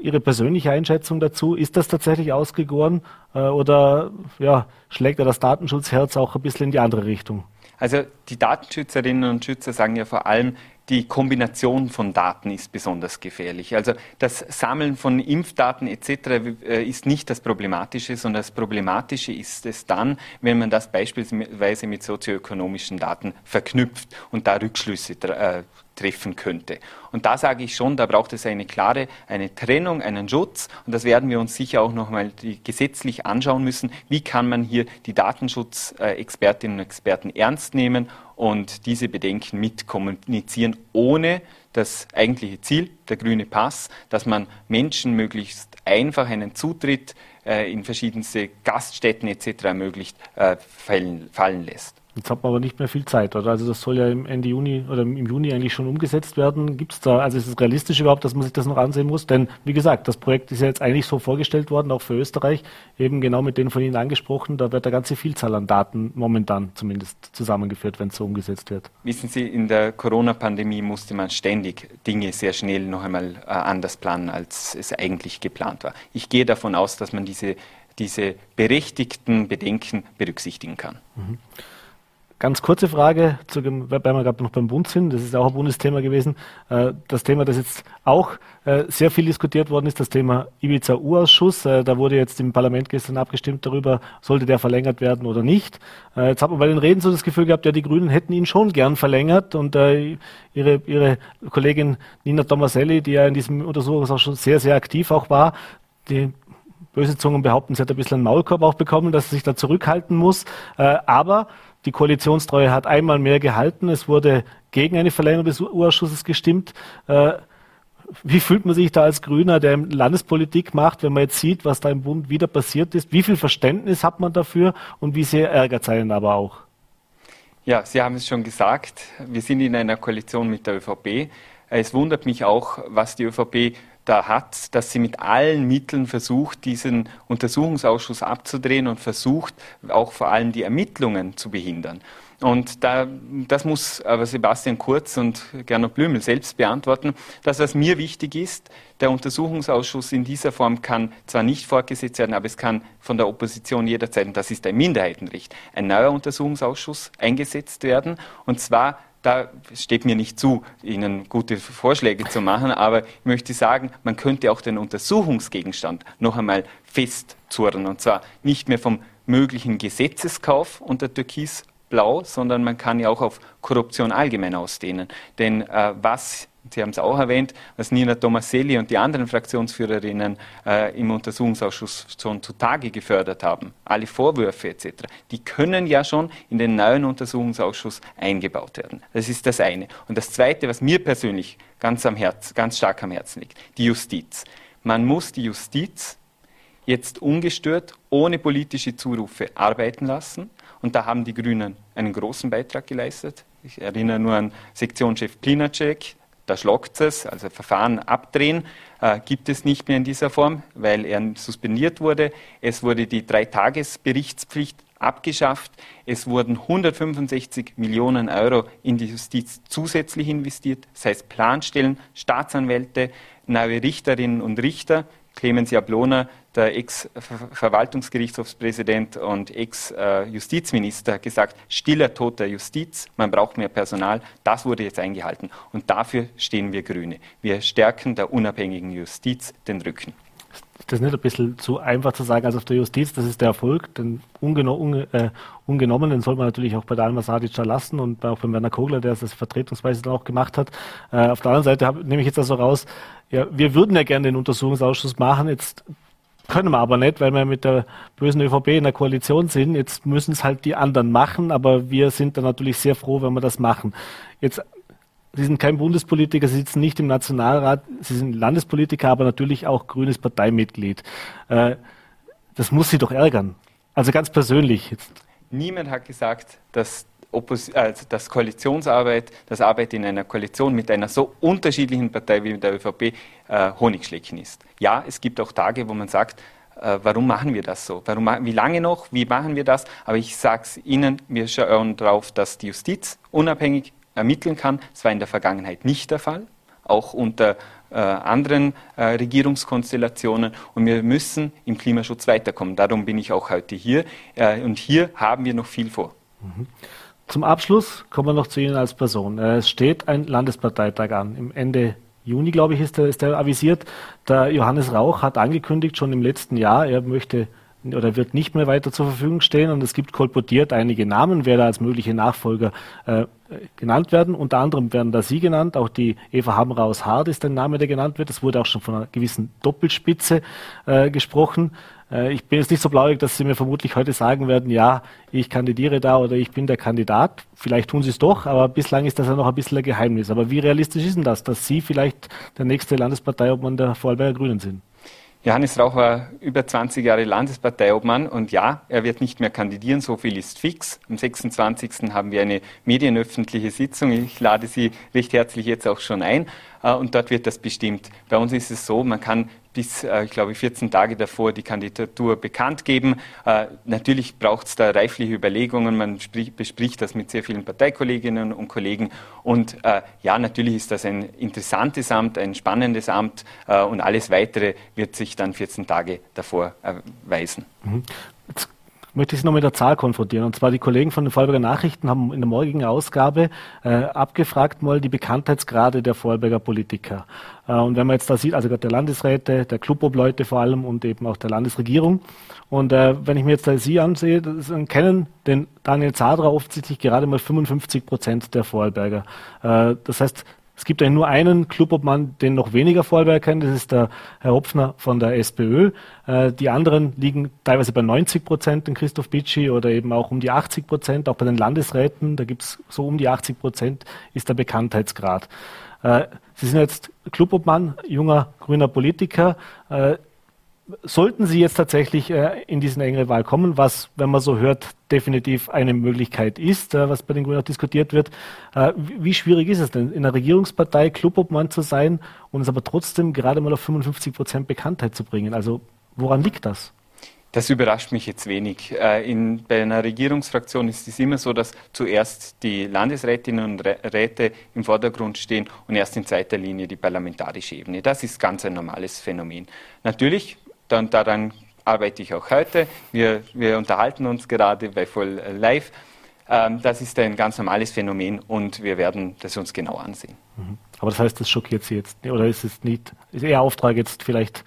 Ihre persönliche Einschätzung dazu, ist das tatsächlich ausgegoren äh, oder ja, schlägt da das Datenschutzherz auch ein bisschen in die andere Richtung? Also die Datenschützerinnen und Schützer sagen ja vor allem, die Kombination von Daten ist besonders gefährlich. Also das Sammeln von Impfdaten etc. Äh, ist nicht das Problematische, sondern das Problematische ist es dann, wenn man das beispielsweise mit sozioökonomischen Daten verknüpft und da Rückschlüsse äh, treffen könnte. Und da sage ich schon, da braucht es eine klare, eine Trennung, einen Schutz. Und das werden wir uns sicher auch nochmal gesetzlich anschauen müssen. Wie kann man hier die Datenschutzexpertinnen und Experten ernst nehmen und diese Bedenken mit kommunizieren, ohne das eigentliche Ziel, der grüne Pass, dass man Menschen möglichst einfach einen Zutritt äh, in verschiedenste Gaststätten etc. ermöglicht, äh, fallen, fallen lässt. Jetzt hat man aber nicht mehr viel Zeit, oder? Also das soll ja im Ende Juni oder im Juni eigentlich schon umgesetzt werden. Gibt es da, also ist es realistisch überhaupt, dass man sich das noch ansehen muss? Denn wie gesagt, das Projekt ist ja jetzt eigentlich so vorgestellt worden, auch für Österreich, eben genau mit den von Ihnen angesprochen. Da wird eine ganze Vielzahl an Daten momentan zumindest zusammengeführt, wenn es so umgesetzt wird. Wissen Sie, in der Corona-Pandemie musste man ständig Dinge sehr schnell noch einmal äh, anders planen, als es eigentlich geplant war. Ich gehe davon aus, dass man diese, diese berechtigten Bedenken berücksichtigen kann. Mhm. Ganz kurze Frage, zu weil wir gerade noch beim Bund sind, das ist auch ein Bundesthema gewesen. Äh, das Thema, das jetzt auch äh, sehr viel diskutiert worden ist, das Thema Ibiza-U-Ausschuss. Äh, da wurde jetzt im Parlament gestern abgestimmt darüber, sollte der verlängert werden oder nicht. Jetzt hat man bei den Reden so das Gefühl gehabt, ja, die Grünen hätten ihn schon gern verlängert und ihre, ihre Kollegin Nina Tomaselli, die ja in diesem Untersuchungsausschuss sehr, sehr aktiv auch war, die böse Zungen behaupten, sie hat ein bisschen einen Maulkorb auch bekommen, dass sie sich da zurückhalten muss. Aber Die Koalitionstreue hat einmal mehr gehalten. Es wurde gegen eine Verlängerung des U-Ausschusses gestimmt. Äh, wie fühlt man sich da als Grüner, der Landespolitik macht, wenn man jetzt sieht, was da im Bund wieder passiert ist? Wie viel Verständnis hat man dafür und wie sehr ärgert es einen aber auch? Ja, Sie haben es schon gesagt. Wir sind in einer Koalition mit der ÖVP. Es wundert mich auch, was die ÖVP da hat, dass sie mit allen Mitteln versucht, diesen Untersuchungsausschuss abzudrehen und versucht, auch vor allem die Ermittlungen zu behindern. Und da, das muss aber Sebastian Kurz und Gernot Blümel selbst beantworten. Das, was mir wichtig ist, der Untersuchungsausschuss in dieser Form kann zwar nicht fortgesetzt werden, aber es kann von der Opposition jederzeit, und das ist ein Minderheitenrecht, ein neuer Untersuchungsausschuss eingesetzt werden. Und zwar da steht mir nicht zu, Ihnen gute Vorschläge zu machen, aber ich möchte sagen, man könnte auch den Untersuchungsgegenstand noch einmal festzurren. Und zwar nicht mehr vom möglichen Gesetzeskauf unter Türkis blau, sondern man kann ja auch auf Korruption allgemein ausdehnen. Denn äh, was Sie haben es auch erwähnt, was Nina Tomaselli und die anderen Fraktionsführerinnen äh, im Untersuchungsausschuss schon zutage gefördert haben, alle Vorwürfe etc., die können ja schon in den neuen Untersuchungsausschuss eingebaut werden. Das ist das eine. Und das Zweite, was mir persönlich ganz, am Herz, ganz stark am Herzen liegt, die Justiz. Man muss die Justiz jetzt ungestört, ohne politische Zurufe arbeiten lassen. Und da haben die Grünen einen großen Beitrag geleistet. Ich erinnere nur an Sektionschef Klinacek, da schlagt es, also Verfahren abdrehen, äh, gibt es nicht mehr in dieser Form, weil er suspendiert wurde. Es wurde die Dreitagesberichtspflicht abgeschafft. Es wurden 165 Millionen Euro in die Justiz zusätzlich investiert, das heißt Planstellen, Staatsanwälte, neue Richterinnen und Richter. Clemens Jablona, der Ex-Verwaltungsgerichtshofspräsident und Ex-Justizminister, gesagt, stiller Tod der Justiz, man braucht mehr Personal. Das wurde jetzt eingehalten. Und dafür stehen wir Grüne. Wir stärken der unabhängigen Justiz den Rücken. Ist das nicht ein bisschen zu einfach zu sagen, als auf der Justiz, das ist der Erfolg, den ungeno un äh, ungenommen, den soll man natürlich auch bei der Alma Sadic lassen und auch bei Werner Kogler, der das vertretungsweise dann auch gemacht hat. Äh, auf der anderen Seite hab, nehme ich jetzt also raus, ja, wir würden ja gerne den Untersuchungsausschuss machen, jetzt können wir aber nicht, weil wir mit der bösen ÖVP in der Koalition sind. Jetzt müssen es halt die anderen machen, aber wir sind dann natürlich sehr froh, wenn wir das machen. Jetzt Sie sind kein Bundespolitiker, Sie sitzen nicht im Nationalrat, Sie sind Landespolitiker, aber natürlich auch grünes Parteimitglied. Äh, das muss Sie doch ärgern. Also ganz persönlich. Jetzt. Niemand hat gesagt, dass, Oppos also dass Koalitionsarbeit, das Arbeit in einer Koalition mit einer so unterschiedlichen Partei wie der ÖVP äh, Honigschlecken ist. Ja, es gibt auch Tage, wo man sagt, äh, warum machen wir das so? Warum, wie lange noch? Wie machen wir das? Aber ich sage es Ihnen, wir schauen darauf, dass die Justiz unabhängig ermitteln kann. Das war in der Vergangenheit nicht der Fall, auch unter äh, anderen äh, Regierungskonstellationen. Und wir müssen im Klimaschutz weiterkommen. Darum bin ich auch heute hier. Äh, und hier haben wir noch viel vor. Mhm. Zum Abschluss kommen wir noch zu Ihnen als Person. Äh, es steht ein Landesparteitag an. Im Ende Juni, glaube ich, ist der, ist der avisiert. Der Johannes Rauch hat angekündigt, schon im letzten Jahr, er möchte oder wird nicht mehr weiter zur Verfügung stehen und es gibt kolportiert einige Namen, wer da als mögliche Nachfolger äh, genannt werden. Unter anderem werden da Sie genannt, auch die Eva Hammer aus Hard ist ein Name, der genannt wird. Es wurde auch schon von einer gewissen Doppelspitze äh, gesprochen. Äh, ich bin jetzt nicht so blauig, dass Sie mir vermutlich heute sagen werden, ja, ich kandidiere da oder ich bin der Kandidat. Vielleicht tun Sie es doch, aber bislang ist das ja noch ein bisschen ein Geheimnis. Aber wie realistisch ist denn das, dass Sie vielleicht der nächste Landesparteiobmann der Vorarlberger Grünen sind? Johannes Rauch war über 20 Jahre Landesparteiobmann und ja, er wird nicht mehr kandidieren, so viel ist fix. Am 26. haben wir eine medienöffentliche Sitzung. Ich lade Sie recht herzlich jetzt auch schon ein äh, und dort wird das bestimmt. Bei uns ist es so, man kann bis, äh, ich glaube, 14 Tage davor die Kandidatur bekannt geben. Äh, natürlich braucht es da reifliche Überlegungen. Man bespricht das mit sehr vielen Parteikolleginnen und Kollegen. Und äh, ja, natürlich ist das ein interessantes Amt, ein spannendes Amt und alles Weitere wird sich dann 14 Tage davor erweisen. Mhm. Möchte ich Sie noch mit der Zahl konfrontieren. Und zwar die Kollegen von den Vorarlberger Nachrichten haben in der morgigen Ausgabe äh, abgefragt mal die Bekanntheitsgrade der Vorarlberger Politiker. Äh, und wenn man jetzt da sieht, also der Landesräte, der Clubobleute vor allem und eben auch der Landesregierung. Und äh, wenn ich mir jetzt da Sie ansehe, dann kennen den Daniel Zadra offensichtlich gerade mal 55 Prozent der Vorarlberger. Äh, das heißt, Es gibt eigentlich nur einen Clubobmann, den noch weniger Vorarlberg kennt, das ist der Herr Hopfner von der SPÖ. Äh, die anderen liegen teilweise bei 90 Prozent, den Christoph Bitschi, oder eben auch um die 80 Prozent. Auch bei den Landesräten, da gibt es so um die 80 Prozent, ist der Bekanntheitsgrad. Äh, Sie sind jetzt Clubobmann, junger grüner Politiker. Äh, sollten Sie jetzt tatsächlich äh, in diesen engere Wahl kommen, was, wenn man so hört, definitiv eine Möglichkeit ist, äh, was bei den Grünen auch diskutiert wird, äh, wie, wie, schwierig ist es denn, in einer Regierungspartei Clubobmann zu sein und es aber trotzdem gerade mal auf 55 Prozent Bekanntheit zu bringen? Also woran liegt das? Das überrascht mich jetzt wenig. In, bei einer Regierungsfraktion ist es immer so, dass zuerst die Landesrätinnen und Räte im Vordergrund stehen und erst in zweiter Linie die parlamentarische Ebene. Das ist ganz ein normales Phänomen. Natürlich dann, daran arbeite ich auch heute. Wir, wir unterhalten uns gerade bei Voll Live. Ähm, das ist ein ganz normales Phänomen und wir werden das uns genau ansehen. Mhm. Aber das heißt, das schockiert Sie jetzt, oder ist es nicht, ist Ihr Auftrag jetzt vielleicht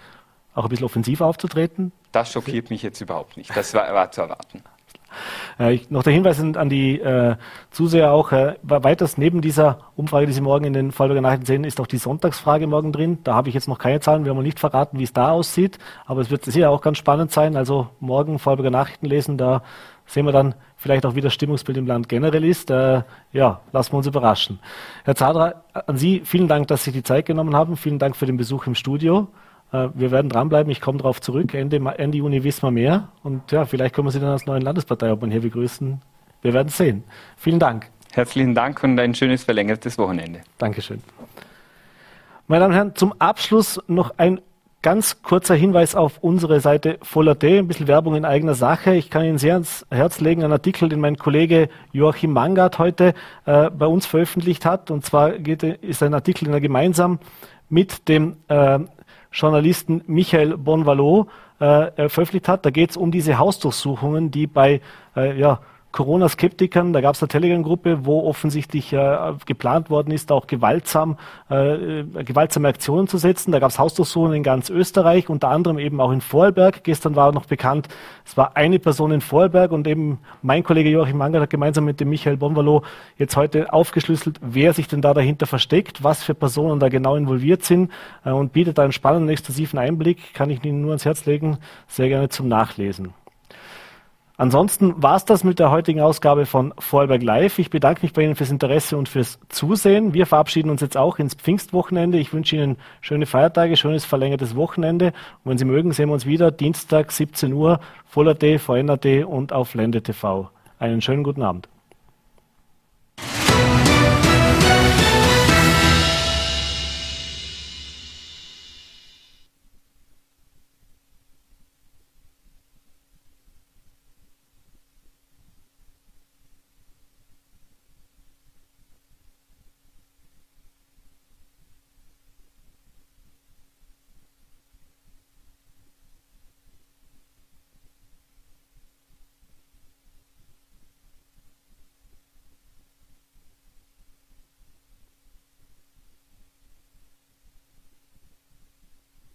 auch ein bisschen offensiver aufzutreten? Das schockiert mich jetzt überhaupt nicht. Das war, war zu erwarten. Äh, ich, noch der Hinweis an die äh, Zuseher auch, äh, weiters neben dieser Umfrage, die Sie morgen in den Vorarlberger Nachrichten sehen, ist auch die Sonntagsfrage morgen drin. Da habe ich jetzt noch keine Zahlen, wir haben noch nicht verraten, wie es da aussieht, aber es wird sicher auch ganz spannend sein. Also morgen Vorarlberger Nachrichten lesen, da sehen wir dann vielleicht auch, wie das Stimmungsbild im Land generell ist. Äh, ja, lassen wir uns überraschen. Herr Zadra, an Sie vielen Dank, dass Sie die Zeit genommen haben. Vielen Dank für den Besuch im Studio. Äh, wir werden dranbleiben, ich komme darauf zurück. Ende, Ende Juni wissen wir mehr. Und ja, vielleicht können wir Sie dann als neuen Landesparteiobmann hier begrüßen. Wir werden sehen. Vielen Dank. Herzlichen Dank und ein schönes verlängertes Wochenende. Dankeschön. Meine Damen und Herren, zum Abschluss noch ein ganz kurzer Hinweis auf unsere Seite Voller.at, ein bisschen Werbung in eigener Sache. Ich kann Ihnen sehr ans Herz legen, einen Artikel, den mein Kollege Joachim Mangard heute äh, bei uns veröffentlicht hat. Und zwar geht, ist ein Artikel, den er gemeinsam mit dem äh, Journalisten Michael Bonvalo äh, veröffentlicht hat. Da geht es um diese Hausdurchsuchungen, die bei äh, ja, Corona-Skeptikern, da gab es eine Telegram-Gruppe, wo offensichtlich äh, geplant worden ist, auch gewaltsam, äh, gewaltsame Aktionen zu setzen. Da gab es Hausdurchsuchungen in ganz Österreich, unter anderem eben auch in Vorarlberg. Gestern war noch bekannt, es war eine Person in Vorarlberg und eben mein Kollege Joachim Mangert hat gemeinsam mit dem Michael Bonvalo jetzt heute aufgeschlüsselt, wer sich denn da dahinter versteckt, was für Personen da genau involviert sind äh, und bietet einen spannenden, exklusiven Einblick, kann ich Ihnen nur ans Herz legen, sehr gerne zum Nachlesen. Ansonsten war es das mit der heutigen Ausgabe von Vorarlberg Live. Ich bedanke mich bei Ihnen fürs Interesse und fürs Zusehen. Wir verabschieden uns jetzt auch ins Pfingstwochenende. Ich wünsche Ihnen schöne Feiertage, schönes verlängertes Wochenende. Und wenn Sie mögen, sehen wir uns wieder Dienstag 17 Uhr, Voller.at, VNAT und auf Lende TV. Einen schönen guten Abend.